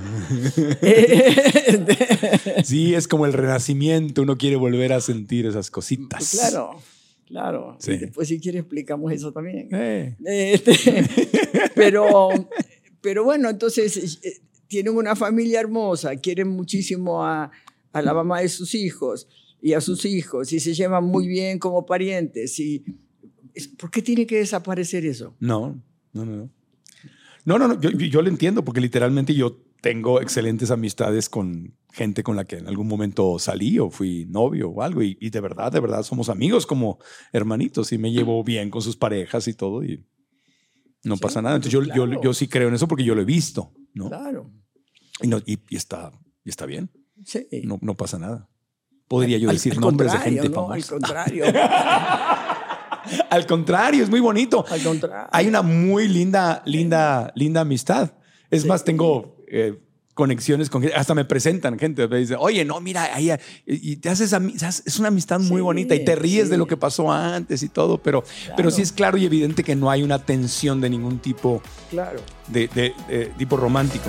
Sí, es como el renacimiento. Uno quiere volver a sentir esas cositas. claro, claro. Sí. Después, si quieres, explicamos eso también. Eh, Este, pero, pero bueno, entonces eh, tienen una familia hermosa, quieren muchísimo a, a la mamá de sus hijos y a sus hijos y se llevan muy bien como parientes. Y, ¿Por qué tiene que desaparecer eso? No, no, no. No, no, no, no, yo, yo lo entiendo porque literalmente yo tengo excelentes amistades con gente con la que en algún momento salí o fui novio o algo y, y de verdad, de verdad somos amigos como hermanitos y me llevo bien con sus parejas y todo y no pasa nada. Entonces yo, yo, claro. yo sí creo en eso porque yo lo he visto, ¿no? Claro. Y, no- y- y está, y está bien, Sí. no, no pasa nada. Podría yo Al- decir al nombres de gente ¿no? Al famosa. contrario. Al contrario, es muy bonito. al contrario. Hay una muy linda, linda, linda amistad. Es más, tengo eh, conexiones con gente, hasta me presentan gente, me dice, oye, no, mira, ahí, eh", y te haces, es una amistad muy Sí, bonita y te ríes sí. de lo que pasó antes y todo, pero, pero sí es claro y evidente que no hay una tensión de ningún tipo Claro. de, de- de tipo romántico.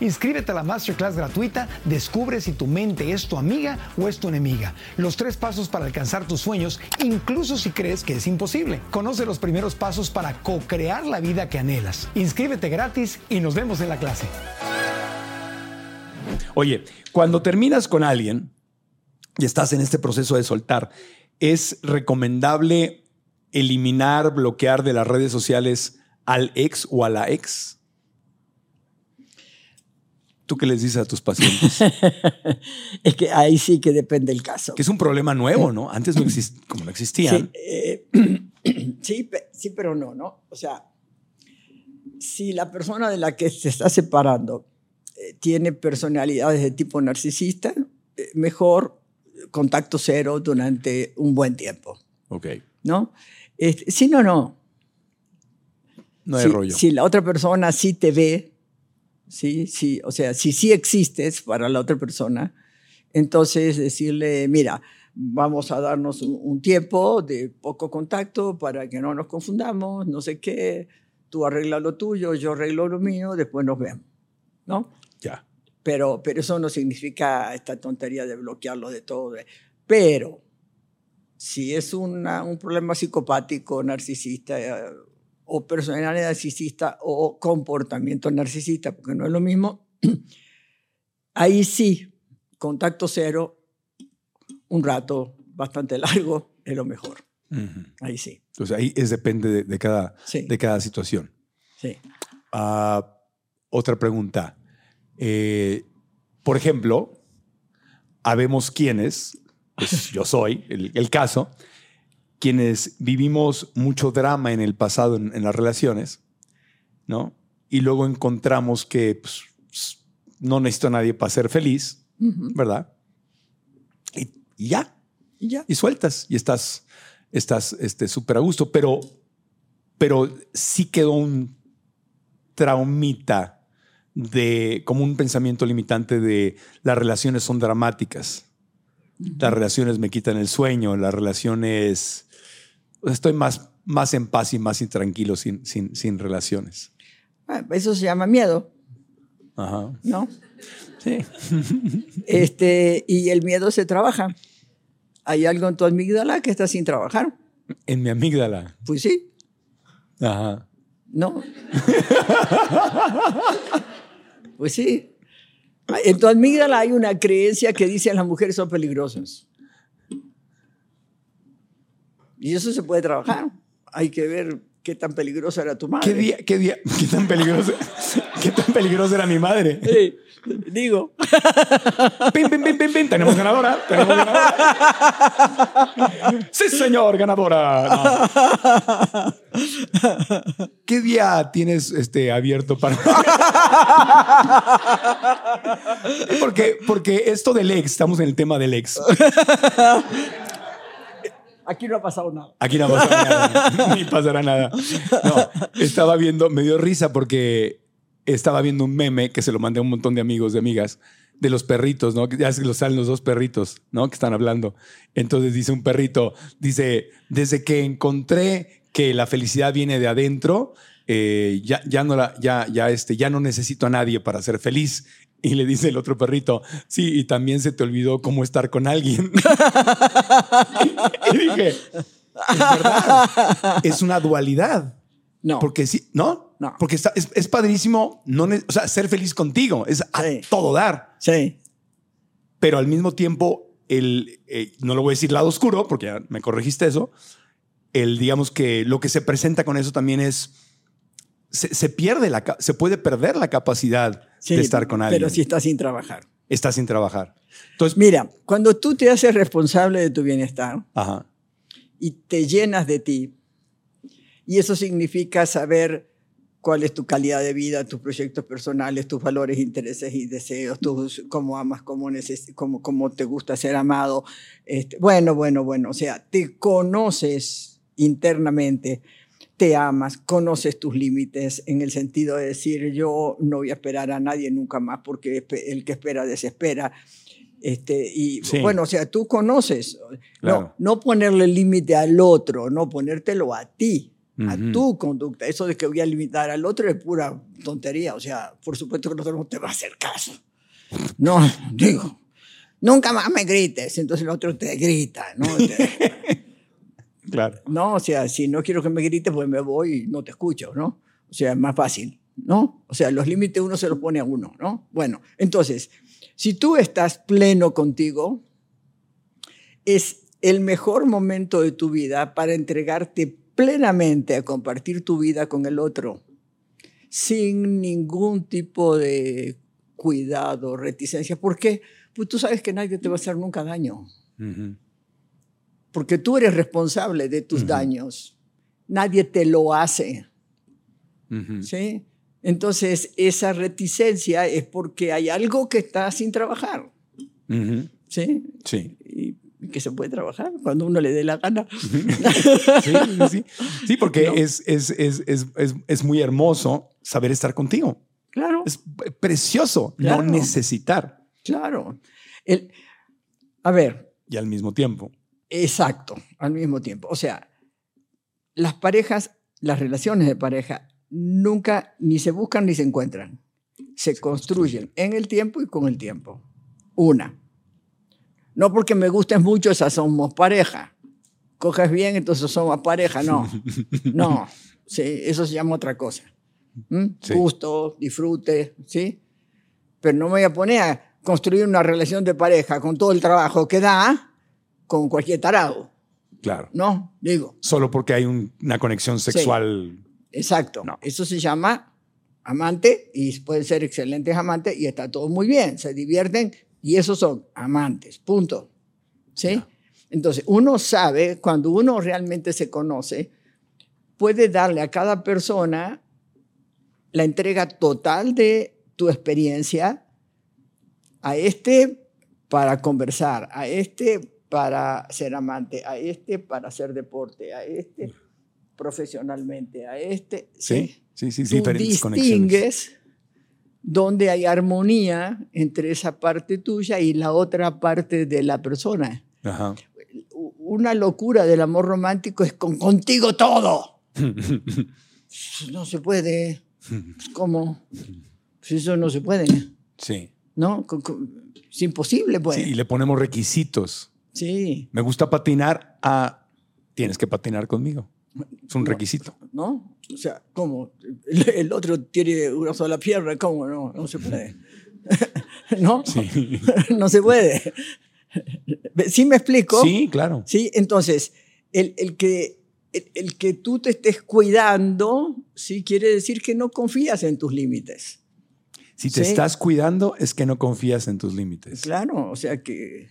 Inscríbete a la masterclass gratuita, descubre si tu mente es tu amiga o es tu enemiga. Los tres pasos para alcanzar tus sueños, incluso si crees que es imposible. Conoce los primeros pasos para co-crear la vida que anhelas. Inscríbete gratis y nos vemos en la clase. Oye, cuando terminas con alguien y estás en este proceso de soltar, ¿es recomendable eliminar, bloquear de las redes sociales al ex o a la ex? ¿Tú qué les dices a tus pacientes? Es que ahí sí que depende el caso. que es un problema nuevo, ¿no? Antes no existía, como no existían. Sí, eh, sí, pe- sí, pero no, ¿no? O sea, si la persona de la que se está separando eh, tiene personalidades de tipo narcisista, eh, mejor contacto cero durante un buen tiempo, Ok. ¿no? Este, si no, no. No hay si, rollo. si la otra persona sí te ve, ¿sí? Sí, o sea, si sí existes para la otra persona, entonces decirle, mira, vamos a darnos un, un tiempo de poco contacto para que no nos confundamos, no sé qué, tú arregla lo tuyo, yo arreglo lo mío, después nos vemos, ¿no? Ya. Pero, pero eso no significa esta tontería de bloquearlo de todo. Pero si es una- un problema psicopático, narcisista, eh, o personalidad narcisista, o comportamiento narcisista, porque no es lo mismo, ahí sí, contacto cero, un rato bastante largo, es lo mejor. Ujú. Ahí sí, Entonces ahí es depende de, de cada, Sí. de cada situación. sí. Ah, otra pregunta. Eh, por ejemplo, habemos quienes, pues yo soy el, el caso, quienes vivimos mucho drama en el pasado en, en las relaciones, ¿no? Y luego encontramos que pues, no necesito a nadie para ser feliz, Ujú. ¿verdad? Y, y ya, Y ya. y sueltas y estás estás este súper a gusto, pero pero sí quedó un traumita de como un pensamiento limitante de las relaciones son dramáticas. Las relaciones me quitan el sueño, las relaciones estoy más más en paz y más intranquilo sin, sin, sin relaciones. Ah, Eso se llama miedo, Ajá. ¿no? Sí. Este, y el miedo se trabaja. Hay algo en tu amígdala que está sin trabajar. En mi amígdala. Pues sí, Ajá. ¿no? pues sí. En tu amígdala hay una creencia que dice las mujeres son peligrosas. Y eso se puede trabajar. Hay que ver qué tan peligrosa era tu madre. ¿Qué día, qué día, qué tan peligroso, qué tan peligrosa era mi madre? Sí, digo. Pim, pim, pim, pim, pim. Tenemos ganadora. Tenemos ganadora. Sí, señor, ganadora. No. ¿Qué día tienes este, abierto para.? porque, porque esto del ex, estamos en el tema del ex. Aquí no ha pasado nada. Aquí no pasará nada, ni pasará nada. Estaba viendo, me dio risa porque estaba viendo un meme que se lo mandé a un montón de amigos, de amigas, de los perritos, ¿no? Ya se los salen los dos perritos, ¿no? Que están hablando. Entonces dice un perrito, dice, desde que encontré que la felicidad viene de adentro, eh, ya, ya, no ya, ya, este, ya no necesito a nadie para ser feliz. Y le dice el otro perrito, sí, y también se te olvidó cómo estar con alguien. y dije, es verdad, es una dualidad. No. Porque sí, ¿no? No. Porque está, es, es padrísimo, no, o sea, ser feliz contigo, es a Sí. todo dar. Sí, Pero al mismo tiempo, el, eh, no lo voy a decir lado oscuro, porque ya me corregiste eso, el, digamos que lo que se presenta con eso también es, se, se pierde la, se puede perder la capacidad sí, de estar con alguien. Pero si estás sin trabajar. Está sin trabajar. Entonces, Mira, cuando tú te haces responsable de tu bienestar ajá, y te llenas de ti, y eso significa saber cuál es tu calidad de vida, tus proyectos personales, tus valores, intereses y deseos, tus, cómo amas, cómo, neces cómo, cómo te gusta ser amado. Este, bueno, bueno, bueno, o sea, te conoces internamente, te amas, conoces tus límites en el sentido de decir yo no voy a esperar a nadie nunca más porque el que espera desespera. Este, y Sí. bueno, o sea, tú conoces, Claro. no, no ponerle límite al otro, no ponértelo a ti, a tu conducta. Eso de que voy a limitar al otro es pura tontería. O sea, por supuesto que el otro no te va a hacer caso. No, digo, nunca más me grites. Entonces el otro te grita, ¿no? Claro. no, o sea, si no quiero que me grites, pues me voy y no te escucho, ¿no? O sea, es más fácil, ¿no? O sea, los límites uno se los pone a uno, ¿no? Bueno, entonces, si tú estás pleno contigo, es el mejor momento de tu vida para entregarte plenamente a compartir tu vida con el otro, sin ningún tipo de cuidado, reticencia. ¿Por qué? Pues tú sabes que nadie te va a hacer nunca daño Ujú. Porque tú eres responsable de tus daños. Nadie te lo hace, Ujú. ¿sí? Entonces, esa reticencia es porque hay algo que está sin trabajar, Ujú. ¿sí? Sí. Y que se puede trabajar cuando uno le dé la gana. Sí, sí, sí. Porque es, es, es, es, es, es muy hermoso saber estar contigo. Claro, Es precioso Claro. no necesitar claro. El- a ver, y al mismo tiempo. Exacto, al mismo tiempo. O sea, las parejas, las relaciones de pareja, nunca ni se buscan ni se encuentran. Se construyen en el tiempo y con el tiempo. Una. No porque me gustes mucho, esas somos pareja. Coges bien, entonces somos pareja. No, no. Sí, eso se llama otra cosa. ¿Mm? Sí. Gusto, disfrute, ¿sí? Pero no me voy a poner a construir una relación de pareja con todo el trabajo que da con cualquier tarado. Claro. No, digo, Solo porque hay un- una conexión sexual. exacto. No. Eso se llama amante y pueden ser excelentes amantes y está todo muy bien, se divierten y esos son amantes, punto. ¿Sí? Entonces, uno sabe, cuando uno realmente se conoce, puede darle a cada persona la entrega total de tu experiencia, a este para conversar, a este para ser amante, a este para hacer deporte, a este profesionalmente, a este. Sí, sí, sí, Tú diferentes conexiones. distingues donde hay armonía entre esa parte tuya y la otra parte de la persona. Ajá. Una locura del amor romántico es con contigo todo. No se puede. ¿Cómo? Pues eso no se puede. Sí. ¿No? Es imposible, pues. Sí, y le ponemos requisitos. Sí. Me gusta patinar a tienes que patinar conmigo. Es un requisito. ¿No? O sea, ¿cómo? El, el otro tiene una sola pierna, ¿cómo? No, no se puede. ¿No? Sí. no se puede. ¿Sí me explico? Sí, claro. Sí, entonces, el, el que, el, el que tú te estés cuidando, sí quiere decir que no confías en tus límites. Si te Sí. estás cuidando, es que no confías en tus límites. Claro, o sea que...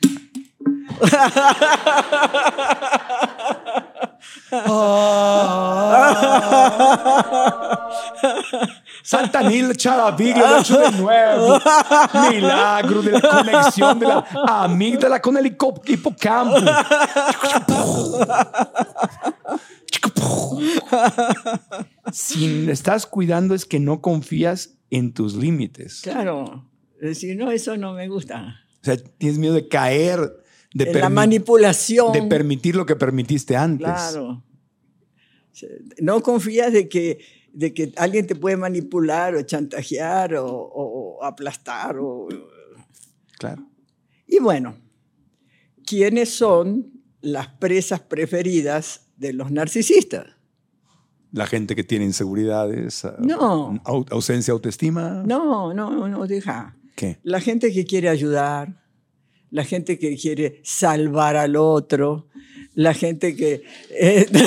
Santa Nil Charaviglio hecho de nuevo. Milagro de la conexión de la amígdala con el hipo- hipocampo. Si estás cuidando es que no confías en tus límites. Claro, decir, no, eso no me gusta. O sea, tienes miedo de caer, de, la manipulación. de permitir lo que permitiste antes. Claro. No confías de que, de que alguien te puede manipular o chantajear o, aplastar. O, Claro. Y bueno, ¿quiénes son las presas preferidas de los narcisistas? La gente que tiene inseguridades, No. au- ausencia de autoestima. No, no, no, deja. ¿Qué? La gente que quiere ayudar, la gente que quiere salvar al otro, la gente que... eh,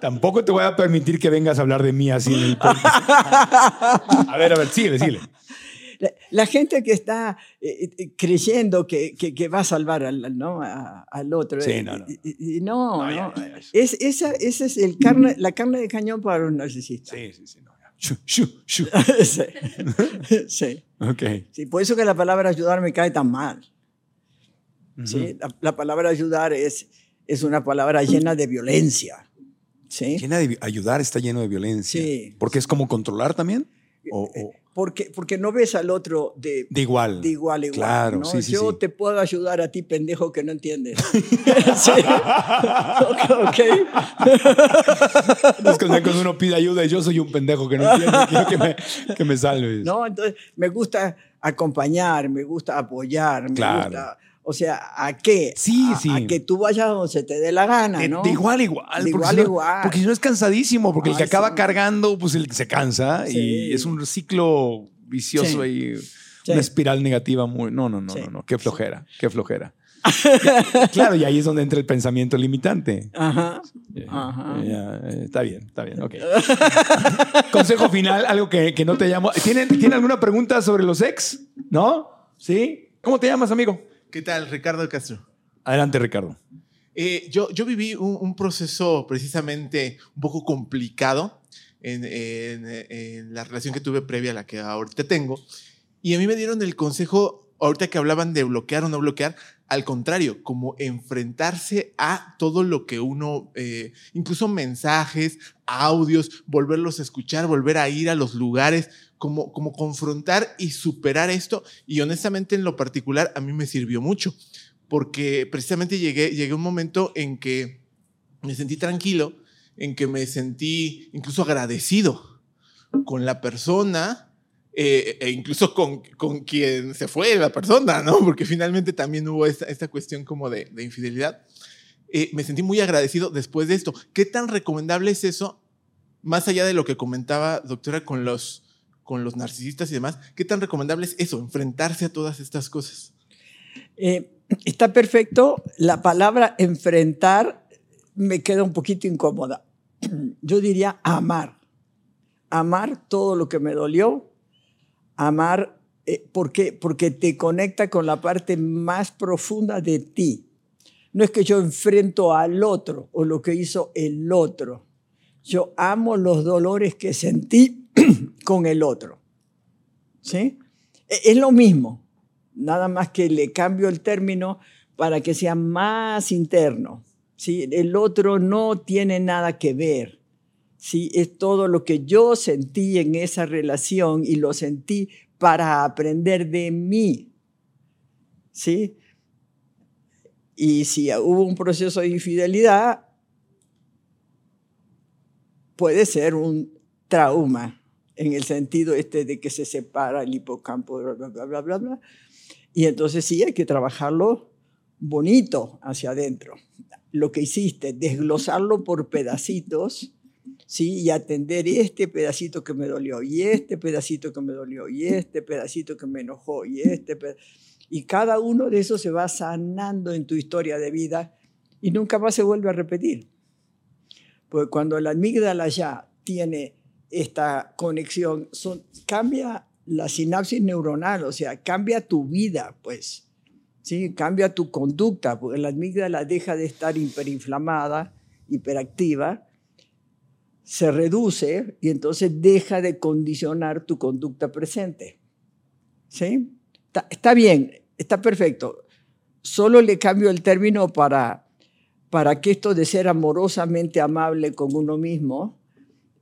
Tampoco te voy a permitir que vengas a hablar de mí así en el. A ver, a ver, síguele, síguele. La, la gente que está eh, eh, creyendo que, que- que va a salvar al, ¿no? a- al otro. Sí, no, no. no, No. Es, esa, esa es el carne, la carne de cañón para los narcisistas. Sí, sí, sí. No, ya. Shu, shu, shu. sí. sí. Ok. Sí, por eso que la palabra ayudar me cae tan mal. ¿sí? la, la palabra ayudar es, es una palabra llena de violencia. ¿sí? Llena de ayudar está lleno de violencia. Sí. Porque es como controlar también. O, o- Porque, porque no ves al otro de, de igual. de igual igual. Claro, ¿no? sí, sí, Yo sí. te puedo ayudar a ti, pendejo, que no entiendes. Sí. ok. Es que cuando uno pide ayuda y yo soy un pendejo que no entiende, quiero que me, que me salves. No, entonces me gusta acompañar, me gusta apoyar, me Claro. gusta. O sea, ¿a qué? Sí, a, sí. a que tú vayas donde se te dé la gana, De, ¿no? de igual igual. De igual si a no- igual. Porque si no es cansadísimo, porque el que acaba sí. cargando, pues el que se cansa Sí. y es un ciclo vicioso Sí. una espiral negativa muy... No, no, no, no, no, qué flojera, qué flojera. claro, y ahí es donde entra el pensamiento limitante. Ajá. Ya, Ajá. ya, eh, está bien, está bien, ok. Consejo final, algo que, que no te llamo. ¿Tienen, ¿Tienen alguna pregunta sobre los ex? ¿No? ¿Sí? ¿Cómo te llamas, amigo? ¿Qué tal, Ricardo Castro? Adelante, Ricardo. Eh, yo, yo viví un, un proceso precisamente un poco complicado en, en- en la relación que tuve previa a la que ahorita tengo. Y a mí me dieron el consejo, ahorita que hablaban de bloquear o no bloquear, al contrario, como enfrentarse a todo lo que uno, eh, incluso mensajes, audios, volverlos a escuchar, volver a ir a los lugares, como, como confrontar y superar esto. Y honestamente en lo particular a mí me sirvió mucho, porque precisamente llegué, llegué a un momento en que me sentí tranquilo, en que me sentí incluso agradecido con la persona eh, e incluso con, con quien se fue la persona, ¿no? Porque finalmente también hubo esta, esta cuestión como de, de infidelidad. Eh, me sentí muy agradecido después de esto. ¿Qué tan recomendable es eso? Más allá de lo que comentaba, doctora, con los, con los narcisistas y demás, ¿qué tan recomendable es eso, enfrentarse a todas estas cosas? Eh, está perfecto. La palabra enfrentar me queda un poquito incómoda. Yo diría amar. Amar todo lo que me dolió. Amar eh, porque, porque te conecta con la parte más profunda de ti. No es que yo enfrento al otro o lo que hizo el otro. Yo amo los dolores que sentí con el otro. ¿Sí? E- Es lo mismo, nada más que le cambio el término para que sea más interno. ¿sí? El otro no tiene nada que ver. ¿sí? Es todo lo que yo sentí en esa relación y lo sentí para aprender de mí. ¿sí? Y si hubo un proceso de infidelidad, puede ser un trauma en el sentido este de que se separa el hipocampo, bla, bla, bla, bla, bla. Y entonces sí hay que trabajarlo bonito hacia adentro. Lo que hiciste, desglosarlo por pedacitos, ¿sí? Y atender este pedacito que me dolió, y este pedacito que me dolió, y este pedacito que me enojó, y este peda- Y cada uno de esos se va sanando en tu historia de vida y nunca más se vuelve a repetir. Porque cuando la amígdala ya tiene esta conexión, cambia la sinapsis neuronal, o sea, cambia tu vida, pues. ¿sí? Cambia tu conducta, porque la amígdala deja de estar hiperinflamada, hiperactiva, se reduce y entonces deja de condicionar tu conducta presente. ¿Sí? Está, está bien, está perfecto. Solo le cambio el término para, para que esto de ser amorosamente amable con uno mismo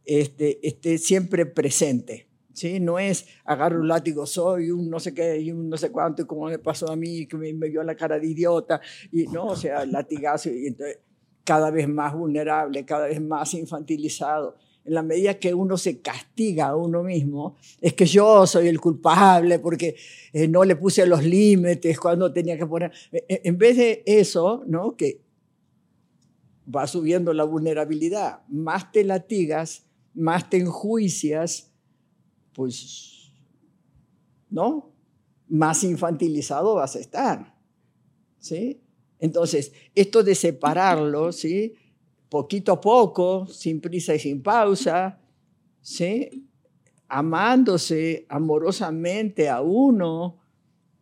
este, esté siempre presente. ¿sí? No es agarro un látigo, soy un no sé qué y un no sé cuánto, y como me pasó a mí, que me, me vio la cara de idiota, y no, o sea, latigazo, y entonces cada vez más vulnerable, cada vez más infantilizado. En la medida que uno se castiga a uno mismo, es que yo soy el culpable porque eh, no le puse los límites cuando tenía que poner. Eh, En vez de eso, ¿no? Que va subiendo la vulnerabilidad. Más te latigas, más te enjuicias, pues, ¿no? Más infantilizado vas a estar. ¿Sí? Entonces, esto de separarlo, ¿sí? Poquito a poco, sin prisa y sin pausa, ¿sí? Amándose amorosamente a uno,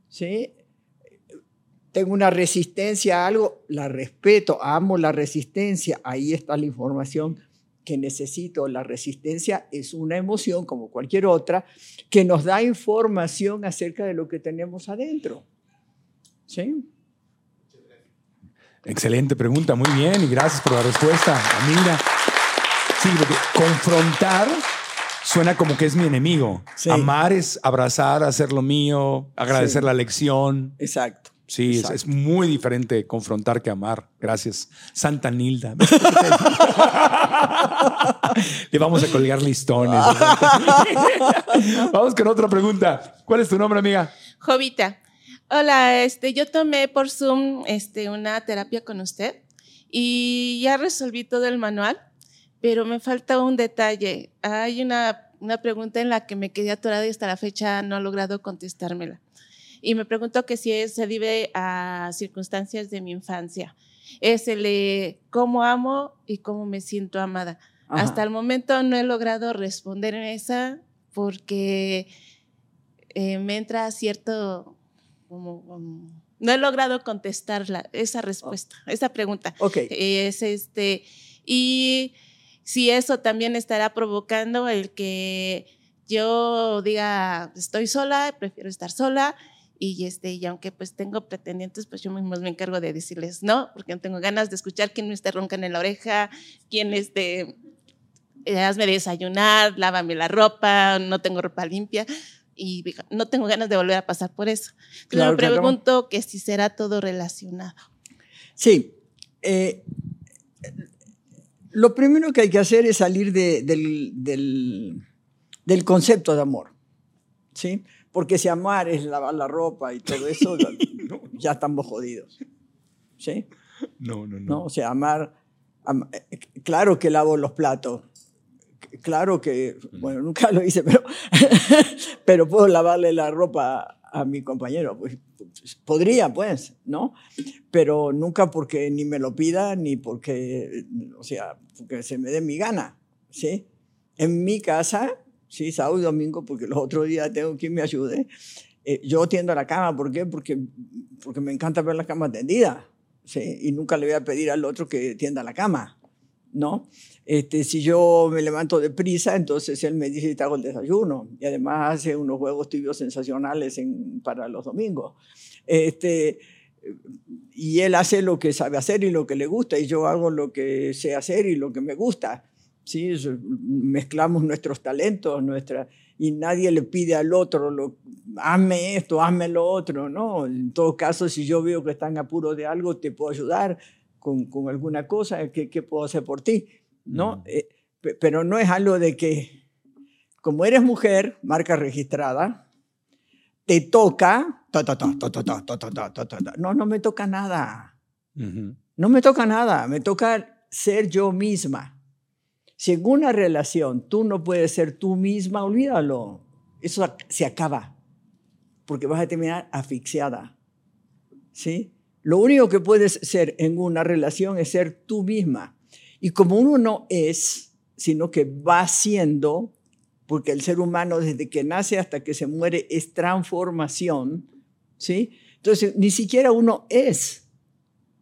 ¿sí? Tengo una resistencia a algo, la respeto, amo la resistencia, ahí está la información que necesito. La resistencia es una emoción como cualquier otra que nos da información acerca de lo que tenemos adentro. ¿Sí? Excelente pregunta, muy bien, y gracias por la respuesta, Amira. Sí, porque confrontar suena como que es mi enemigo. Sí. Amar es abrazar, hacer lo mío, agradecer Sí. la lección. Exacto. Sí, es, muy diferente confrontar que amar. Gracias. Santa Nilda. Le vamos a colgar listones. vamos con otra pregunta. ¿Cuál es tu nombre, amiga? Jovita, hola, este, yo tomé por Zoom este, una terapia con usted y ya resolví todo el manual, pero me falta un detalle. Hay una, una pregunta en la que me quedé atorada y hasta la fecha no he logrado contestármela. Y me pregunto que si es, se debe a circunstancias de mi infancia. Es el de cómo amo y cómo me siento amada. Ajá. Hasta el momento no he logrado responder en esa porque eh, me entra cierto, como, como- no he logrado contestar la- esa respuesta, esa pregunta. Ok. Es este, y si eso también estará provocando el que yo diga, estoy sola, prefiero estar sola, y, este, y aunque pues tengo pretendientes, pues yo mismo me encargo de decirles no, porque no tengo ganas de escuchar quién me está roncando en la oreja, quién este, eh, hazme desayunar, lávame la ropa, no tengo ropa limpia y no tengo ganas de volver a pasar por eso. Entonces Claro, me claro. pregunto que si será todo relacionado. Sí. eh, lo primero que hay que hacer es salir de- del, del- del concepto de amor. ¿Sí? Porque si amar es lavar la ropa y todo eso, ya- ya estamos jodidos. ¿Sí? No, no, ¿no? O sea, amar, am- eh, claro que lavo los platos, claro que, bueno, nunca lo hice, pero, pero puedo lavarle la ropa a mi compañero, pues podría, pues, ¿no? Pero nunca porque ni me lo pida, ni porque, o sea, porque se me dé mi gana, ¿sí? En mi casa, sí, sábado y domingo, porque los otros días tengo quien me ayude, eh, yo tiendo la cama, ¿por qué? Porque, porque me encanta ver la cama tendida, ¿sí? Y nunca le voy a pedir al otro que tienda la cama, ¿no? Este, si yo me levanto deprisa, entonces él me dice, te hago el desayuno. Y además hace unos huevos tibios sensacionales en- para los domingos. Este, y él hace lo que sabe hacer y lo que le gusta, y yo hago lo que sé hacer y lo que me gusta. ¿sí? mezclamos nuestros talentos, nuestra, y nadie le pide al otro, lo, hazme esto, hazme lo otro, ¿no? En todo caso, si yo veo que están apuros de algo, te puedo ayudar con, con alguna cosa, ¿qué, ¿qué, puedo hacer por ti? ¿No? Pero no es algo de que, como eres mujer, marca registrada, te toca, no, no me toca nada. No me toca nada, me toca ser yo misma. Si en una relación tú no puedes ser tú misma, olvídalo. Eso se acaba, porque vas a terminar asfixiada. ¿Sí? Lo único que puedes ser en una relación es ser tú misma. Y como uno no es, sino que va siendo, porque el ser humano desde que nace hasta que se muere es transformación, ¿sí? Entonces, ni siquiera uno es,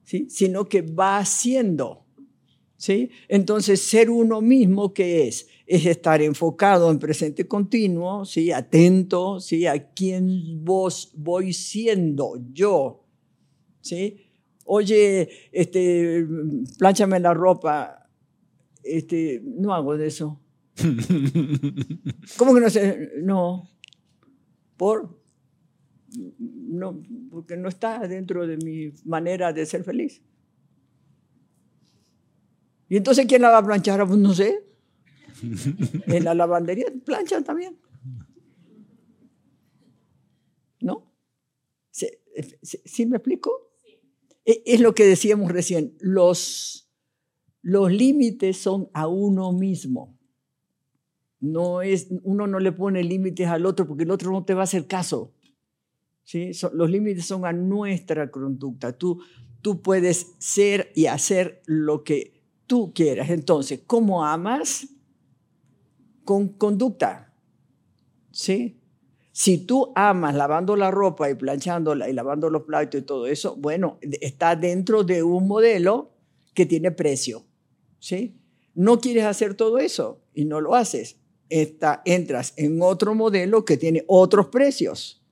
¿sí? sino que va siendo. ¿Sí? Entonces, ser uno mismo, ¿qué es? Es estar enfocado en presente continuo, ¿sí? atento ¿sí? a quién vos voy siendo yo. ¿sí? Oye, este, plánchame la ropa. Este, no hago de eso. ¿Cómo que no sé? No. ¿Por? No, porque no está dentro de mi manera de ser feliz. ¿Y entonces quién la va a planchar? Pues no sé. En la lavandería planchan también. ¿No? ¿Sí, sí- sí me explico? E- Es lo que decíamos recién. Los, Los límites son a uno mismo. No es, uno no le pone límites al otro porque el otro no te va a hacer caso. ¿sí? los límites son a nuestra conducta. Tú, tú puedes ser y hacer lo que tú quieras. Entonces, ¿cómo amas? Con conducta. ¿Sí? Si tú amas lavando la ropa y planchándola y lavando los platos y todo eso, bueno, está dentro de un modelo que tiene precio. ¿Sí? No quieres hacer todo eso y no lo haces. entras en otro modelo que tiene otros precios.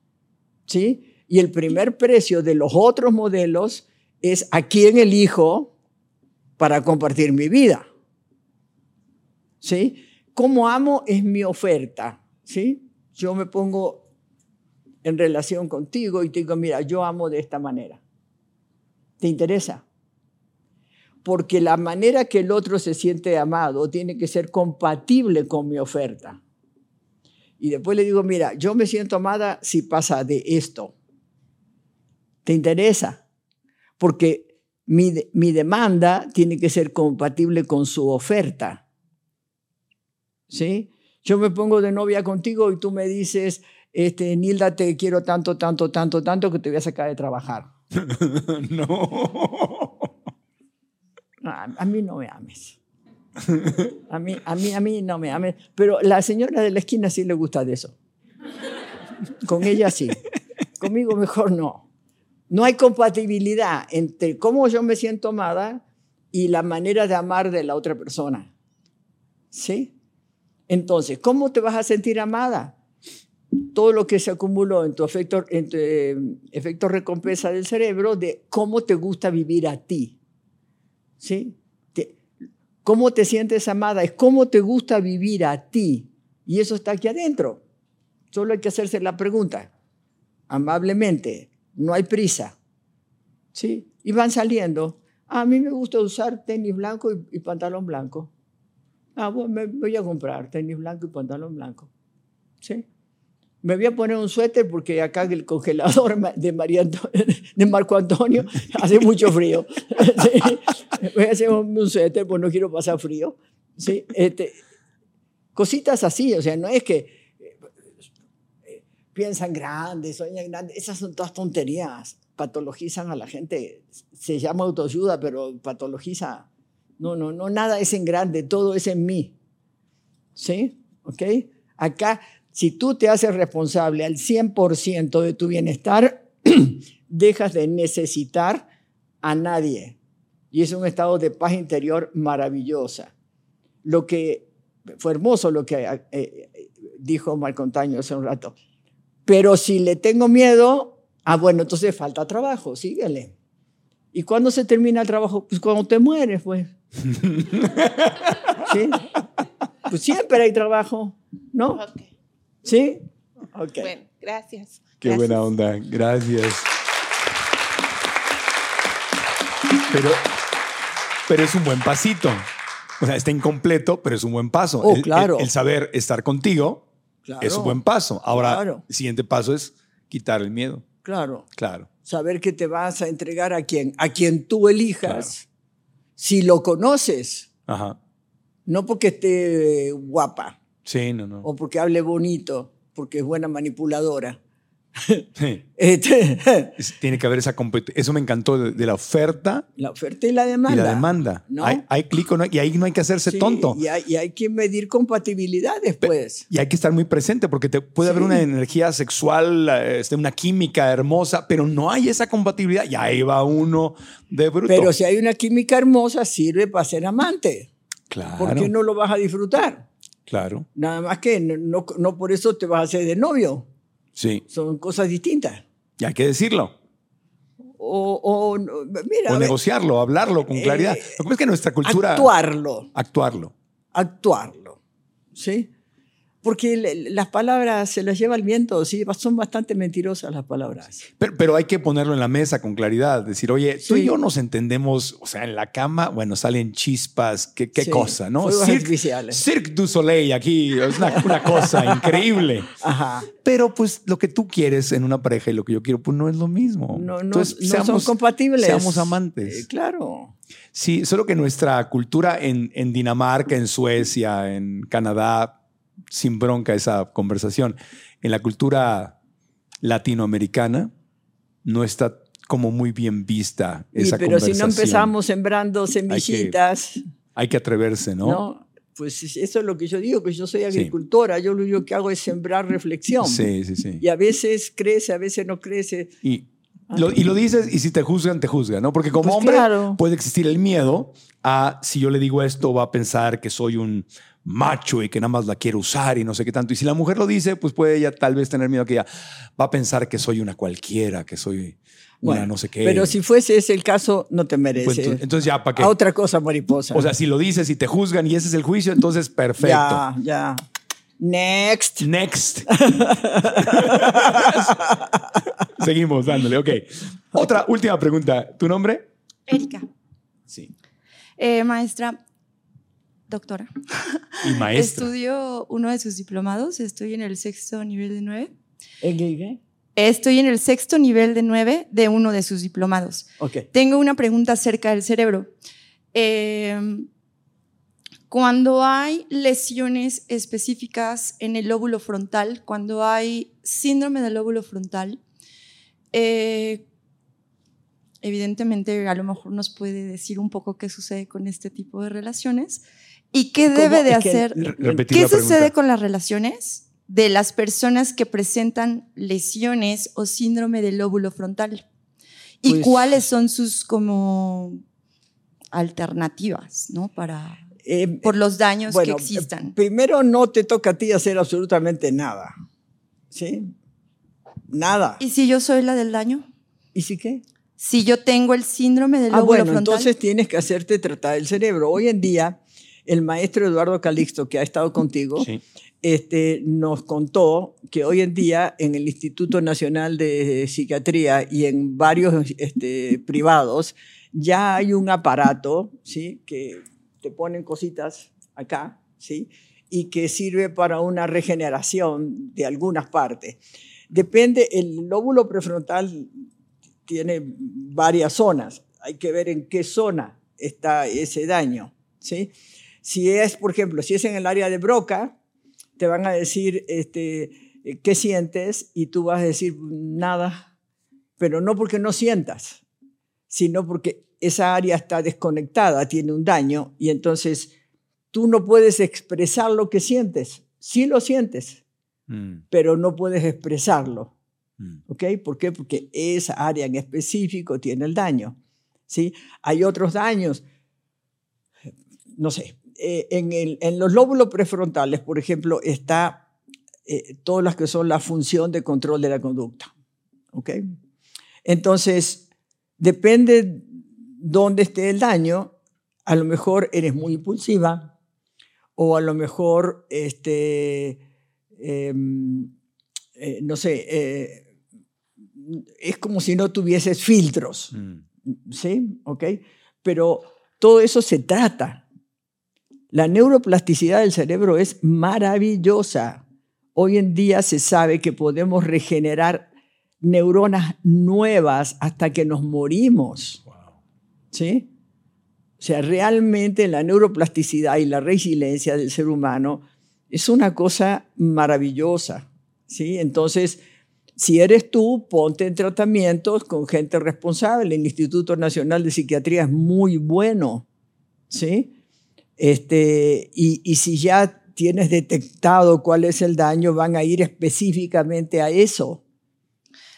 ¿Sí? Y el primer precio de los otros modelos es a quién elijo para compartir mi vida. ¿Sí? Cómo amo es mi oferta. ¿Sí? yo me pongo en relación contigo y te digo, mira, yo amo de esta manera. ¿Te interesa? Porque la manera que el otro se siente amado tiene que ser compatible con mi oferta. Y después le digo, mira, yo me siento amada si pasa de esto. ¿Te interesa? Porque mi, mi demanda tiene que ser compatible con su oferta. ¿Sí? Yo me pongo de novia contigo y tú me dices, este, Nilda, te quiero tanto, tanto, tanto, tanto que te voy a sacar de trabajar. no. A, mí no me ames. A mí, a, mí, a mí no me ames. Pero la señora de la esquina sí le gusta de eso. Con ella sí. Conmigo mejor no. No hay compatibilidad entre cómo yo me siento amada y la manera de amar de la otra persona. ¿Sí? Entonces, ¿cómo te vas a sentir amada? Todo lo que se acumuló en tu efecto, en eh, efecto recompensa del cerebro de cómo te gusta vivir a ti. ¿Sí? ¿Cómo te sientes amada? Es cómo te gusta vivir a ti. Y eso está aquí adentro. Solo hay que hacerse la pregunta. Amablemente. No hay prisa. ¿Sí? Y van saliendo. A mí me gusta usar tenis blanco y pantalón blanco. Ah, bueno, me voy a comprar tenis blanco y pantalón blanco. ¿Sí? Me voy a poner un suéter porque acá el congelador de, María de Marco Antonio hace mucho frío. Voy a hacer un suéter porque no quiero pasar frío. ¿Sí? Este, cositas así, o sea, no es que piensan grandes, sueñan grandes, esas son todas tonterías, patologizan a la gente, se llama autoayuda, pero patologiza no, no, no, nada es en grande, todo es en mí. ¿Sí? ¿Ok? Acá, si tú te haces responsable al 100% de tu bienestar, dejas de necesitar a nadie. Y es un estado de paz interior maravillosa. Lo que fue hermoso lo que eh, eh, dijo Marcontaño hace un rato. Pero si le tengo miedo, ah, bueno, entonces falta trabajo, síguele. ¿Y cuándo se termina el trabajo? Pues cuando te mueres, pues. ¿Sí? Pues siempre hay trabajo, ¿no? ¿Sí? Okay. Bueno, gracias. Qué buena onda, gracias. Pero, pero es un buen pasito. O sea, está incompleto, pero es un buen paso. Oh, claro. El, saber estar contigo es un buen paso. Ahora, el siguiente paso es quitar el miedo. Claro. Claro. Saber que te vas a entregar a quien, a quien tú elijas si lo conoces. Ajá. No porque esté guapa. Sí, no, no. O porque hable bonito, porque es buena manipuladora. Este, Tiene que haber esa competencia. Eso me encantó de, la oferta. La oferta y la demanda. Y la demanda. ¿no? Hay, hay clic y ahí no hay que hacerse tonto. Y hay, y hay, que medir compatibilidad después. Y hay que estar muy presente porque te, puede haber una energía sexual, este, una química hermosa, pero no hay esa compatibilidad. Y ahí va uno de bruto. Pero si hay una química hermosa, sirve para ser amante. Claro. ¿Por qué no lo vas a disfrutar? Claro. Nada más que no, no por eso te vas a hacer de novio. Sí. Son cosas distintas. Y hay que decirlo. O, o, mira, o negociarlo, hablarlo con claridad. Eh, Lo que es que nuestra cultura... Actuarlo. Actuarlo. Actuarlo. ¿Sí? Porque le- las palabras se las lleva el viento, sí, son bastante mentirosas las palabras. Pero, pero hay que ponerlo en la mesa con claridad. Decir, oye, tú y yo nos entendemos, o sea, en la cama, bueno, salen chispas, qué, qué Sí, cosa, ¿no? Cirque. Cirque du Soleil aquí, es una, una cosa increíble. Ajá. Pero pues lo que tú quieres en una pareja y lo que yo quiero, pues no es lo mismo. No, no, Entonces, no son compatibles. Seamos amantes. Eh, claro. Sí, solo que nuestra cultura en, en Dinamarca, en Suecia, en Canadá, sin bronca esa conversación, en la cultura latinoamericana no está como muy bien vista esa pero si conversación. no empezamos sembrando semillitas, Hay que atreverse, ¿no? ¿no? Pues eso es lo que yo digo, que yo soy agricultora, yo lo único que hago es sembrar reflexión. Sí, sí, sí. Y a veces crece, a veces no crece. Y lo, y lo dices y si te juzgan, te juzgan, ¿no? Porque como Pues hombre claro. puede existir el miedo a si yo le digo esto va a pensar que soy un macho y que nada más la quiero usar y no sé qué tanto. Y si la mujer lo dice, pues puede ella tal vez tener miedo que ella va a pensar que soy una cualquiera, que soy una Bueno, no sé qué. Pero si fuese ese el caso, no te merece. Pues entonces, entonces ya, ¿para qué? A otra cosa, mariposa. O sea, si lo dices y te juzgan y ese es el juicio, entonces perfecto. Ya, ya. Next. Next. Seguimos dándole, ok. Otra última pregunta. ¿Tu nombre? Erika. Sí. Eh, maestra, doctora. Y maestra. Estudio uno de sus diplomados, estoy en el sexto nivel de nueve. ¿En qué, qué? Estoy en el sexto nivel de nueve de uno de sus diplomados. Ok. Tengo una pregunta acerca del cerebro. Eh, cuando hay lesiones específicas en el lóbulo frontal, cuando hay síndrome del lóbulo frontal, eh, evidentemente a lo mejor nos puede decir un poco qué sucede con este tipo de relaciones y qué debe de que- hacer. ¿Qué sucede con las relaciones de las personas que presentan lesiones o síndrome del lóbulo frontal? ¿Y Pues- cuáles son sus como alternativas, ¿no? Para Eh, por los daños bueno, que existan. Primero, no te toca a ti hacer absolutamente nada. ¿Sí? Nada. ¿Y si yo soy la del daño? ¿Y si qué? Si yo tengo el síndrome del Ah, lóbulo bueno, frontal. entonces tienes que hacerte tratar el cerebro. Hoy en día, el maestro Eduardo Calixto, que ha estado contigo, Sí. este, nos contó que hoy en día en el Instituto Nacional de Psiquiatría y en varios este, privados ya hay un aparato ¿sí? que te ponen cositas acá ¿sí? y que sirve para una regeneración de algunas partes. Depende, el lóbulo prefrontal tiene varias zonas. Hay que ver en qué zona está ese daño. ¿sí? Si es, por ejemplo, si es en el área de Broca, te van a decir este, qué sientes y tú vas a decir nada, pero no porque no sientas, sino porque esa área está desconectada, tiene un daño y entonces tú no puedes expresar lo que sientes. Sí lo sientes, Mm, pero no puedes expresarlo. mm. ¿Ok? ¿Por qué? Porque esa área en específico tiene el daño. ¿sí? Hay otros daños, no sé, eh, en, el- en los lóbulos prefrontales, por ejemplo, está eh, todas las que son la función de control de la conducta. ¿Ok? Entonces, depende dónde esté el daño, a lo mejor eres muy impulsiva o a lo mejor, este, em, eh, no sé, eh, es como si no tuvieses filtros. Mm. ¿sí? ¿Ok? Pero todo eso se trata. La neuroplasticidad del cerebro es maravillosa. Hoy en día se sabe que podemos regenerar neuronas nuevas hasta que nos morimos. ¿Sí? O sea, realmente la neuroplasticidad y la resiliencia del ser humano es una cosa maravillosa. ¿Sí? Entonces, si eres tú, ponte en tratamientos con gente responsable. El Instituto Nacional de Psiquiatría es muy bueno, ¿sí? Este, y, y si ya tienes detectado cuál es el daño, van a ir específicamente a eso.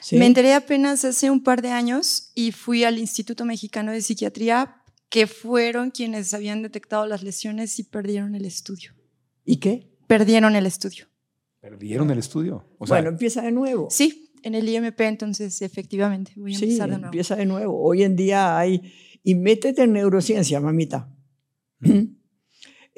¿sí? Me enteré apenas hace un par de años y fui al Instituto Mexicano de Psiquiatría, que fueron quienes habían detectado las lesiones y perdieron el estudio. ¿Y qué? Perdieron el estudio. Perdieron el estudio. O sea, bueno, empieza de nuevo. Sí, en el IMP, entonces efectivamente voy a Sí, empezar de nuevo. empieza de nuevo. Hoy en día hay... Y métete en neurociencia, mamita.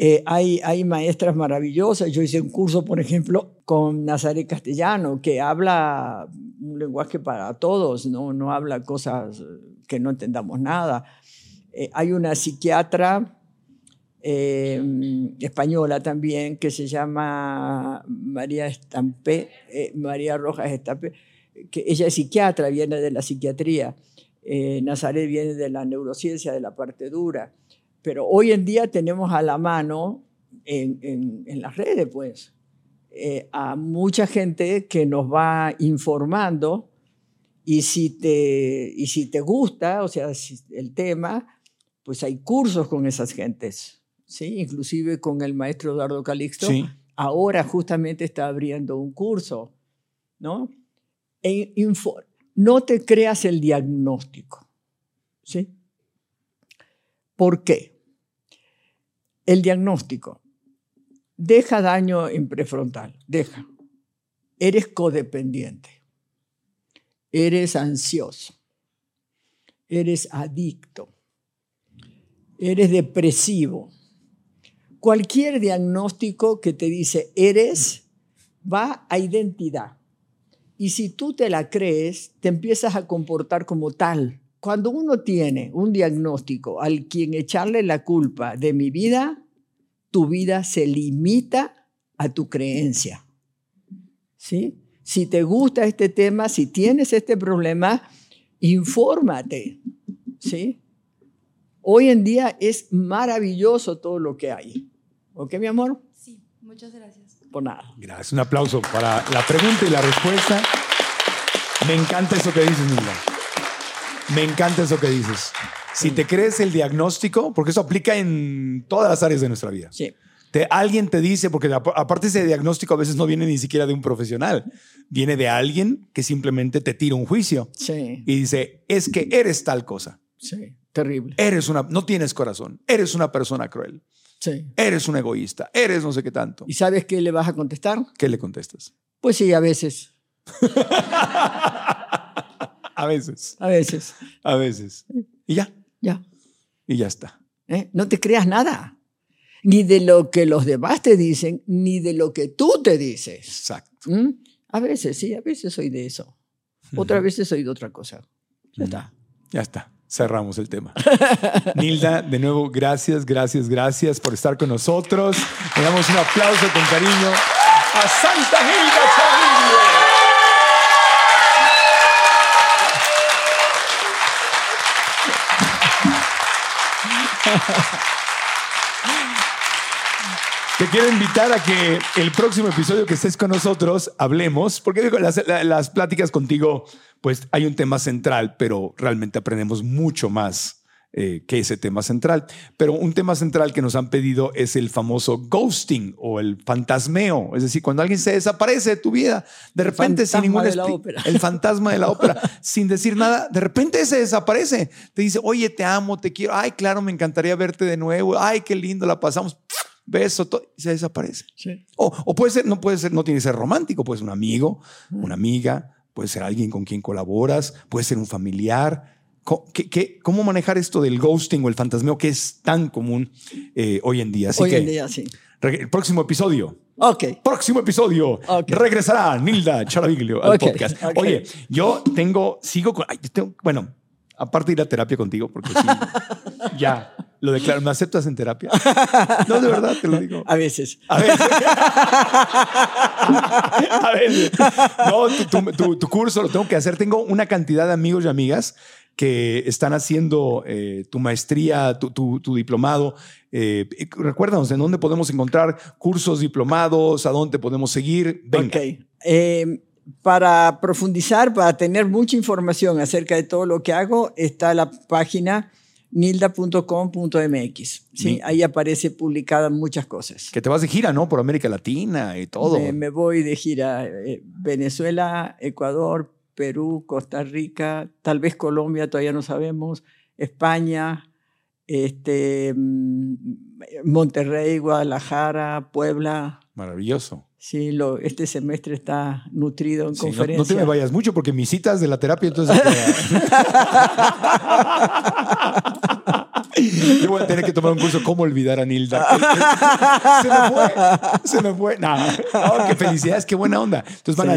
Eh, hay, hay maestras maravillosas. Yo hice un curso, por ejemplo, con Nazaret Castellano, que habla un lenguaje para todos, no, no habla cosas que no entendamos nada. Eh, hay una psiquiatra eh, española también que se llama María Estampé, eh, María Rojas Estampé, que ella es psiquiatra, viene de la psiquiatría. Nazaret viene de la neurociencia, de la parte dura. Pero hoy en día tenemos a la mano en, en, en las redes, pues, a mucha gente que nos va informando y si te, y si te gusta, o sea, el tema, pues hay cursos con esas gentes, ¿sí? Inclusive con el maestro Eduardo Calixto. Ahora justamente está abriendo un curso, ¿no? E no te creas el diagnóstico, ¿sí? ¿Por qué? El diagnóstico deja daño en prefrontal, deja. Eres codependiente eres ansioso, eres adicto, eres depresivo. Cualquier diagnóstico que te dice eres va a identidad. Y si tú te la crees, te empiezas a comportar como tal. Cuando uno tiene un diagnóstico al quien echarle la culpa de mi vida, tu vida se limita a tu creencia. ¿Sí? Si te gusta este tema, si tienes este problema, infórmate. ¿sí? Hoy en día es maravilloso todo lo que hay. ¿Ok, mi amor? Sí, muchas gracias. Por nada. Gracias. Un aplauso para la pregunta y la respuesta. Me encanta eso que dices, Nilda. Me encanta eso que dices. Si te crees el diagnóstico, porque eso aplica en todas las áreas de nuestra vida. Sí. Te, alguien te dice, porque aparte ese diagnóstico a veces no viene ni siquiera de un profesional, viene de alguien que simplemente te tira un juicio sí. y dice, es que eres tal cosa. Sí, terrible. Eres una, no tienes corazón, eres una persona cruel. Sí. Eres un egoísta, eres no sé qué tanto. ¿Y sabes qué le vas a contestar? ¿Qué le contestas? Pues sí, a veces. a veces. A veces. A veces. Y ya. Ya. Y ya está. ¿Eh? No te creas nada ni de lo que los demás te dicen, ni de lo que tú te dices. Exacto. ¿Mm? A veces, sí, a veces soy de eso. Otras veces soy de otra cosa. Ya está. Ya está. Cerramos el tema. Nilda, de nuevo, gracias, gracias, gracias por estar con nosotros. Le damos un aplauso con cariño a Santa Nilda Te quiero invitar a que el próximo episodio que estés con nosotros hablemos, porque las, las, pláticas contigo, pues hay un tema central, pero realmente aprendemos mucho más eh, que ese tema central. Pero un tema central que nos han pedido es el famoso ghosting o el fantasmeo, es decir, cuando alguien se desaparece de tu vida, de repente sin ningún el fantasma de la ópera, sin decir nada, de repente se desaparece. Te dice, oye, te amo, te quiero, ay, claro, me encantaría verte de nuevo, ay, qué lindo la pasamos beso, todo, y se desaparece. O, puede ser, no puede ser, no tiene que ser romántico, puede ser un amigo, una amiga, puede ser alguien con quien colaboras, puede ser un familiar. ¿Cómo, manejar esto del ghosting o el fantasmeo que es tan común eh, hoy en día? Así hoy que, en día, sí. El próximo episodio. Ok. Próximo episodio. Regresará Nilda Charaviglio al podcast. Oye, yo tengo, sigo con, bueno, aparte de ir a terapia contigo, porque sí, ya lo declaro. ¿Me aceptas en terapia? No, de verdad, te lo digo. A veces. A veces. a veces. No, tu, curso lo tengo que hacer. Tengo una cantidad de amigos y amigas que están haciendo eh, tu maestría, tu, diplomado. Eh, recuérdanos, ¿en dónde podemos encontrar cursos, diplomados? ¿A dónde podemos seguir? Venga. Eh, para profundizar, para tener mucha información acerca de todo lo que hago, está la página nilda.com.mx. Sí, ahí aparece publicadas muchas cosas. Que te vas de gira, ¿no? Por América Latina y todo. Me, voy de gira. Eh, Venezuela, Ecuador, Perú, Costa Rica, tal vez Colombia, todavía no sabemos, España, este, mm, Monterrey, Guadalajara, Puebla. Maravilloso. Sí, lo, este semestre está nutrido en conferencias. No, te me vayas mucho porque mis citas de la terapia entonces... Yo voy a tener que tomar un curso cómo olvidar a Nilda. Se me fue. Se me fue. No, qué felicidades, qué buena onda. Entonces van a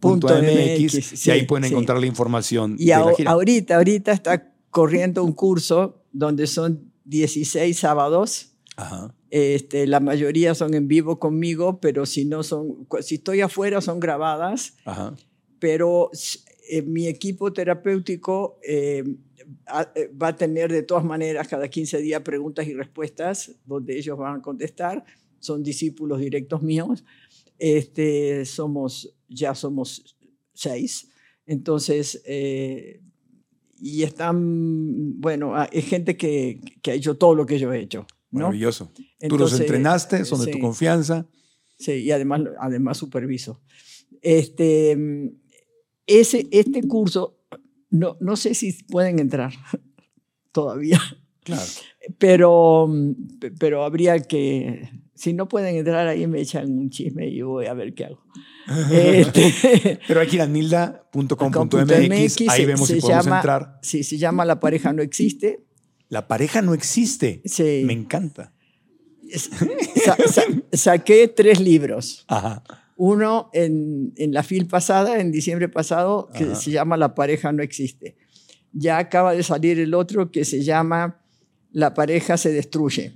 Sí. nilda.com.mx y ahí pueden sí. encontrar la información Y de la ahor- gira. ahorita, ahorita está corriendo un curso donde son 16 sábados. Ajá. Este, la mayoría son en vivo conmigo, pero si no son, si estoy afuera son grabadas. Ajá. Pero eh, mi equipo terapéutico eh, eh, va a tener de todas maneras cada 15 días preguntas y respuestas donde ellos van a contestar. Son discípulos directos míos. Este, somos, ya somos seis. Entonces, eh, y están, bueno, ah, es gente que, que ha hecho todo lo que yo he hecho. ¿no? Maravilloso. Tú los Entonces, entrenaste, son de tu sí. confianza. Sí, y además, además superviso. Este, ese, este curso, no, no sé si pueden entrar todavía, Claro. pero, pe- pero habría que, si no pueden entrar ahí me echan un chisme y yo voy a ver qué hago. Este, Pero hay que ir a nilda.com.mx. .mx, Ahí se- vemos si se podemos llama- entrar. Sí, se llama La pareja no existe. La pareja no existe. Sí. Me encanta. Sa- sa- saqué tres libros. Ajá. Uno en, en la FIL pasada, en diciembre pasado, que Ajá. se llama La pareja no existe. Ya acaba de salir el otro que se llama La pareja se destruye.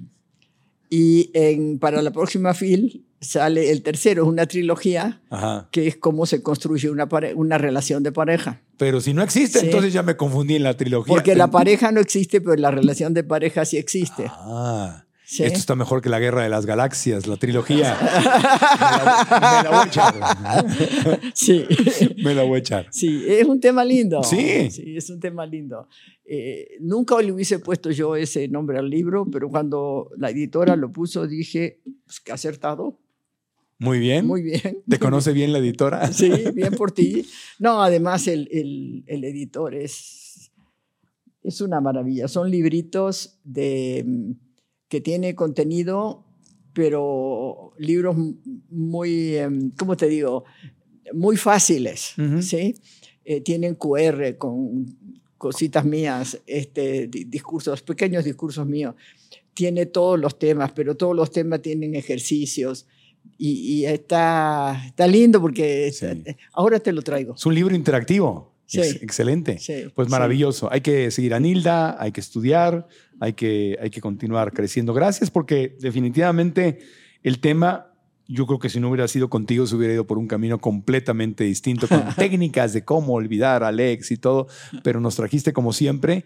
Y en, para la próxima FIL sale el tercero, es una trilogía Ajá. que es cómo se construye una, pare- una relación de pareja. Pero si no existe, Sí. entonces ya me confundí en la trilogía. Porque la pareja no existe, pero la relación de pareja sí existe. Ah. Sí. Esto está mejor que la guerra de las galaxias, la trilogía. me, la, me la voy a echar. Sí. Me la voy a echar. Sí, es un tema lindo. Sí. Sí, es un tema lindo. Eh, nunca le hubiese puesto yo ese nombre al libro, pero cuando la editora lo puso dije, pues que acertado. Muy bien. Muy bien. ¿Te conoce bien la editora? Sí, bien por ti. No, además el, el- el editor es, es una maravilla. Son libritos de, mm, que tiene contenido, pero libros muy, em, ¿cómo te digo? Muy fáciles. ¿sí? Eh, tienen QR con cositas mías, este, di- discursos, pequeños discursos míos. Tiene todos los temas, pero todos los temas tienen ejercicios. Y, y está, está lindo porque está- ahora te lo traigo. Es un libro interactivo. Sí. Ex- excelente. Sí, Pues sí. maravilloso. Hay que seguir a Nilda, hay que estudiar, hay que, hay que continuar creciendo. Gracias porque definitivamente el tema, yo creo que si no hubiera sido contigo, se hubiera ido por un camino completamente distinto, con técnicas de cómo olvidar a Alex y todo, pero nos trajiste como siempre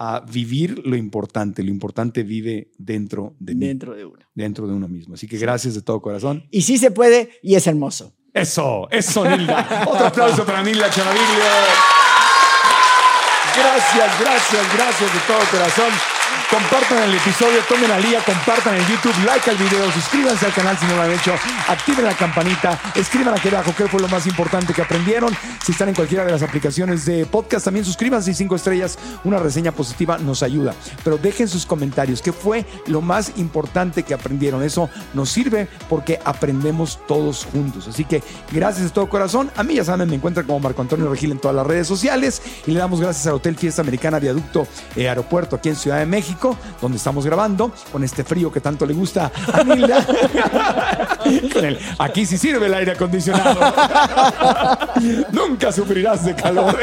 a vivir lo importante. Lo importante vive dentro de mí, Dentro de uno. dentro de uno mismo. Así que gracias de todo corazón. Y sí se puede y es hermoso. Eso, eso, Nilda. Otro aplauso para Nilda Chanaviglio. Gracias, gracias, gracias de todo corazón. Compartan el episodio, tomen la liga, compartan el YouTube, like al video, suscríbanse al canal si no lo han hecho, activen la campanita, escriban aquí abajo qué fue lo más importante que aprendieron. Si están en cualquiera de las aplicaciones de podcast, también suscríbanse y cinco estrellas, una reseña positiva nos ayuda. Pero dejen sus comentarios, qué fue lo más importante que aprendieron. Eso nos sirve porque aprendemos todos juntos. Así que gracias de todo corazón. A mí ya saben, me encuentran como Marco Antonio Regil en todas las redes sociales y le damos gracias al Hotel Fiesta Americana Viaducto eh, Aeropuerto aquí en Ciudad de México, donde estamos grabando con este frío que tanto le gusta a Nilda. Con el- aquí sí sirve el aire acondicionado. Nunca sufrirás de calor.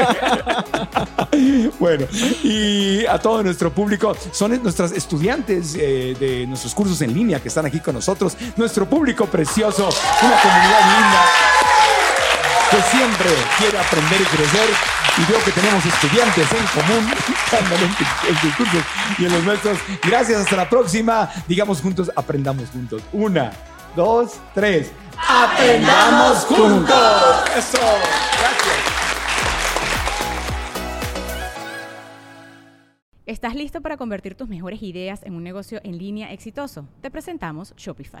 bueno, y a todo nuestro público, son nuestras estudiantes eh, de nuestros cursos en línea que están aquí con nosotros, nuestro público precioso, una comunidad linda que siempre quiere aprender y crecer. Y veo que tenemos estudiantes en común en tus cursos y en los nuestros. Gracias, hasta la próxima. Digamos juntos, aprendamos juntos. Una, dos, tres. ¡Aprendamos juntos! Eso, gracias. ¿Estás listo para convertir tus mejores ideas en un negocio en línea exitoso? Te presentamos Shopify.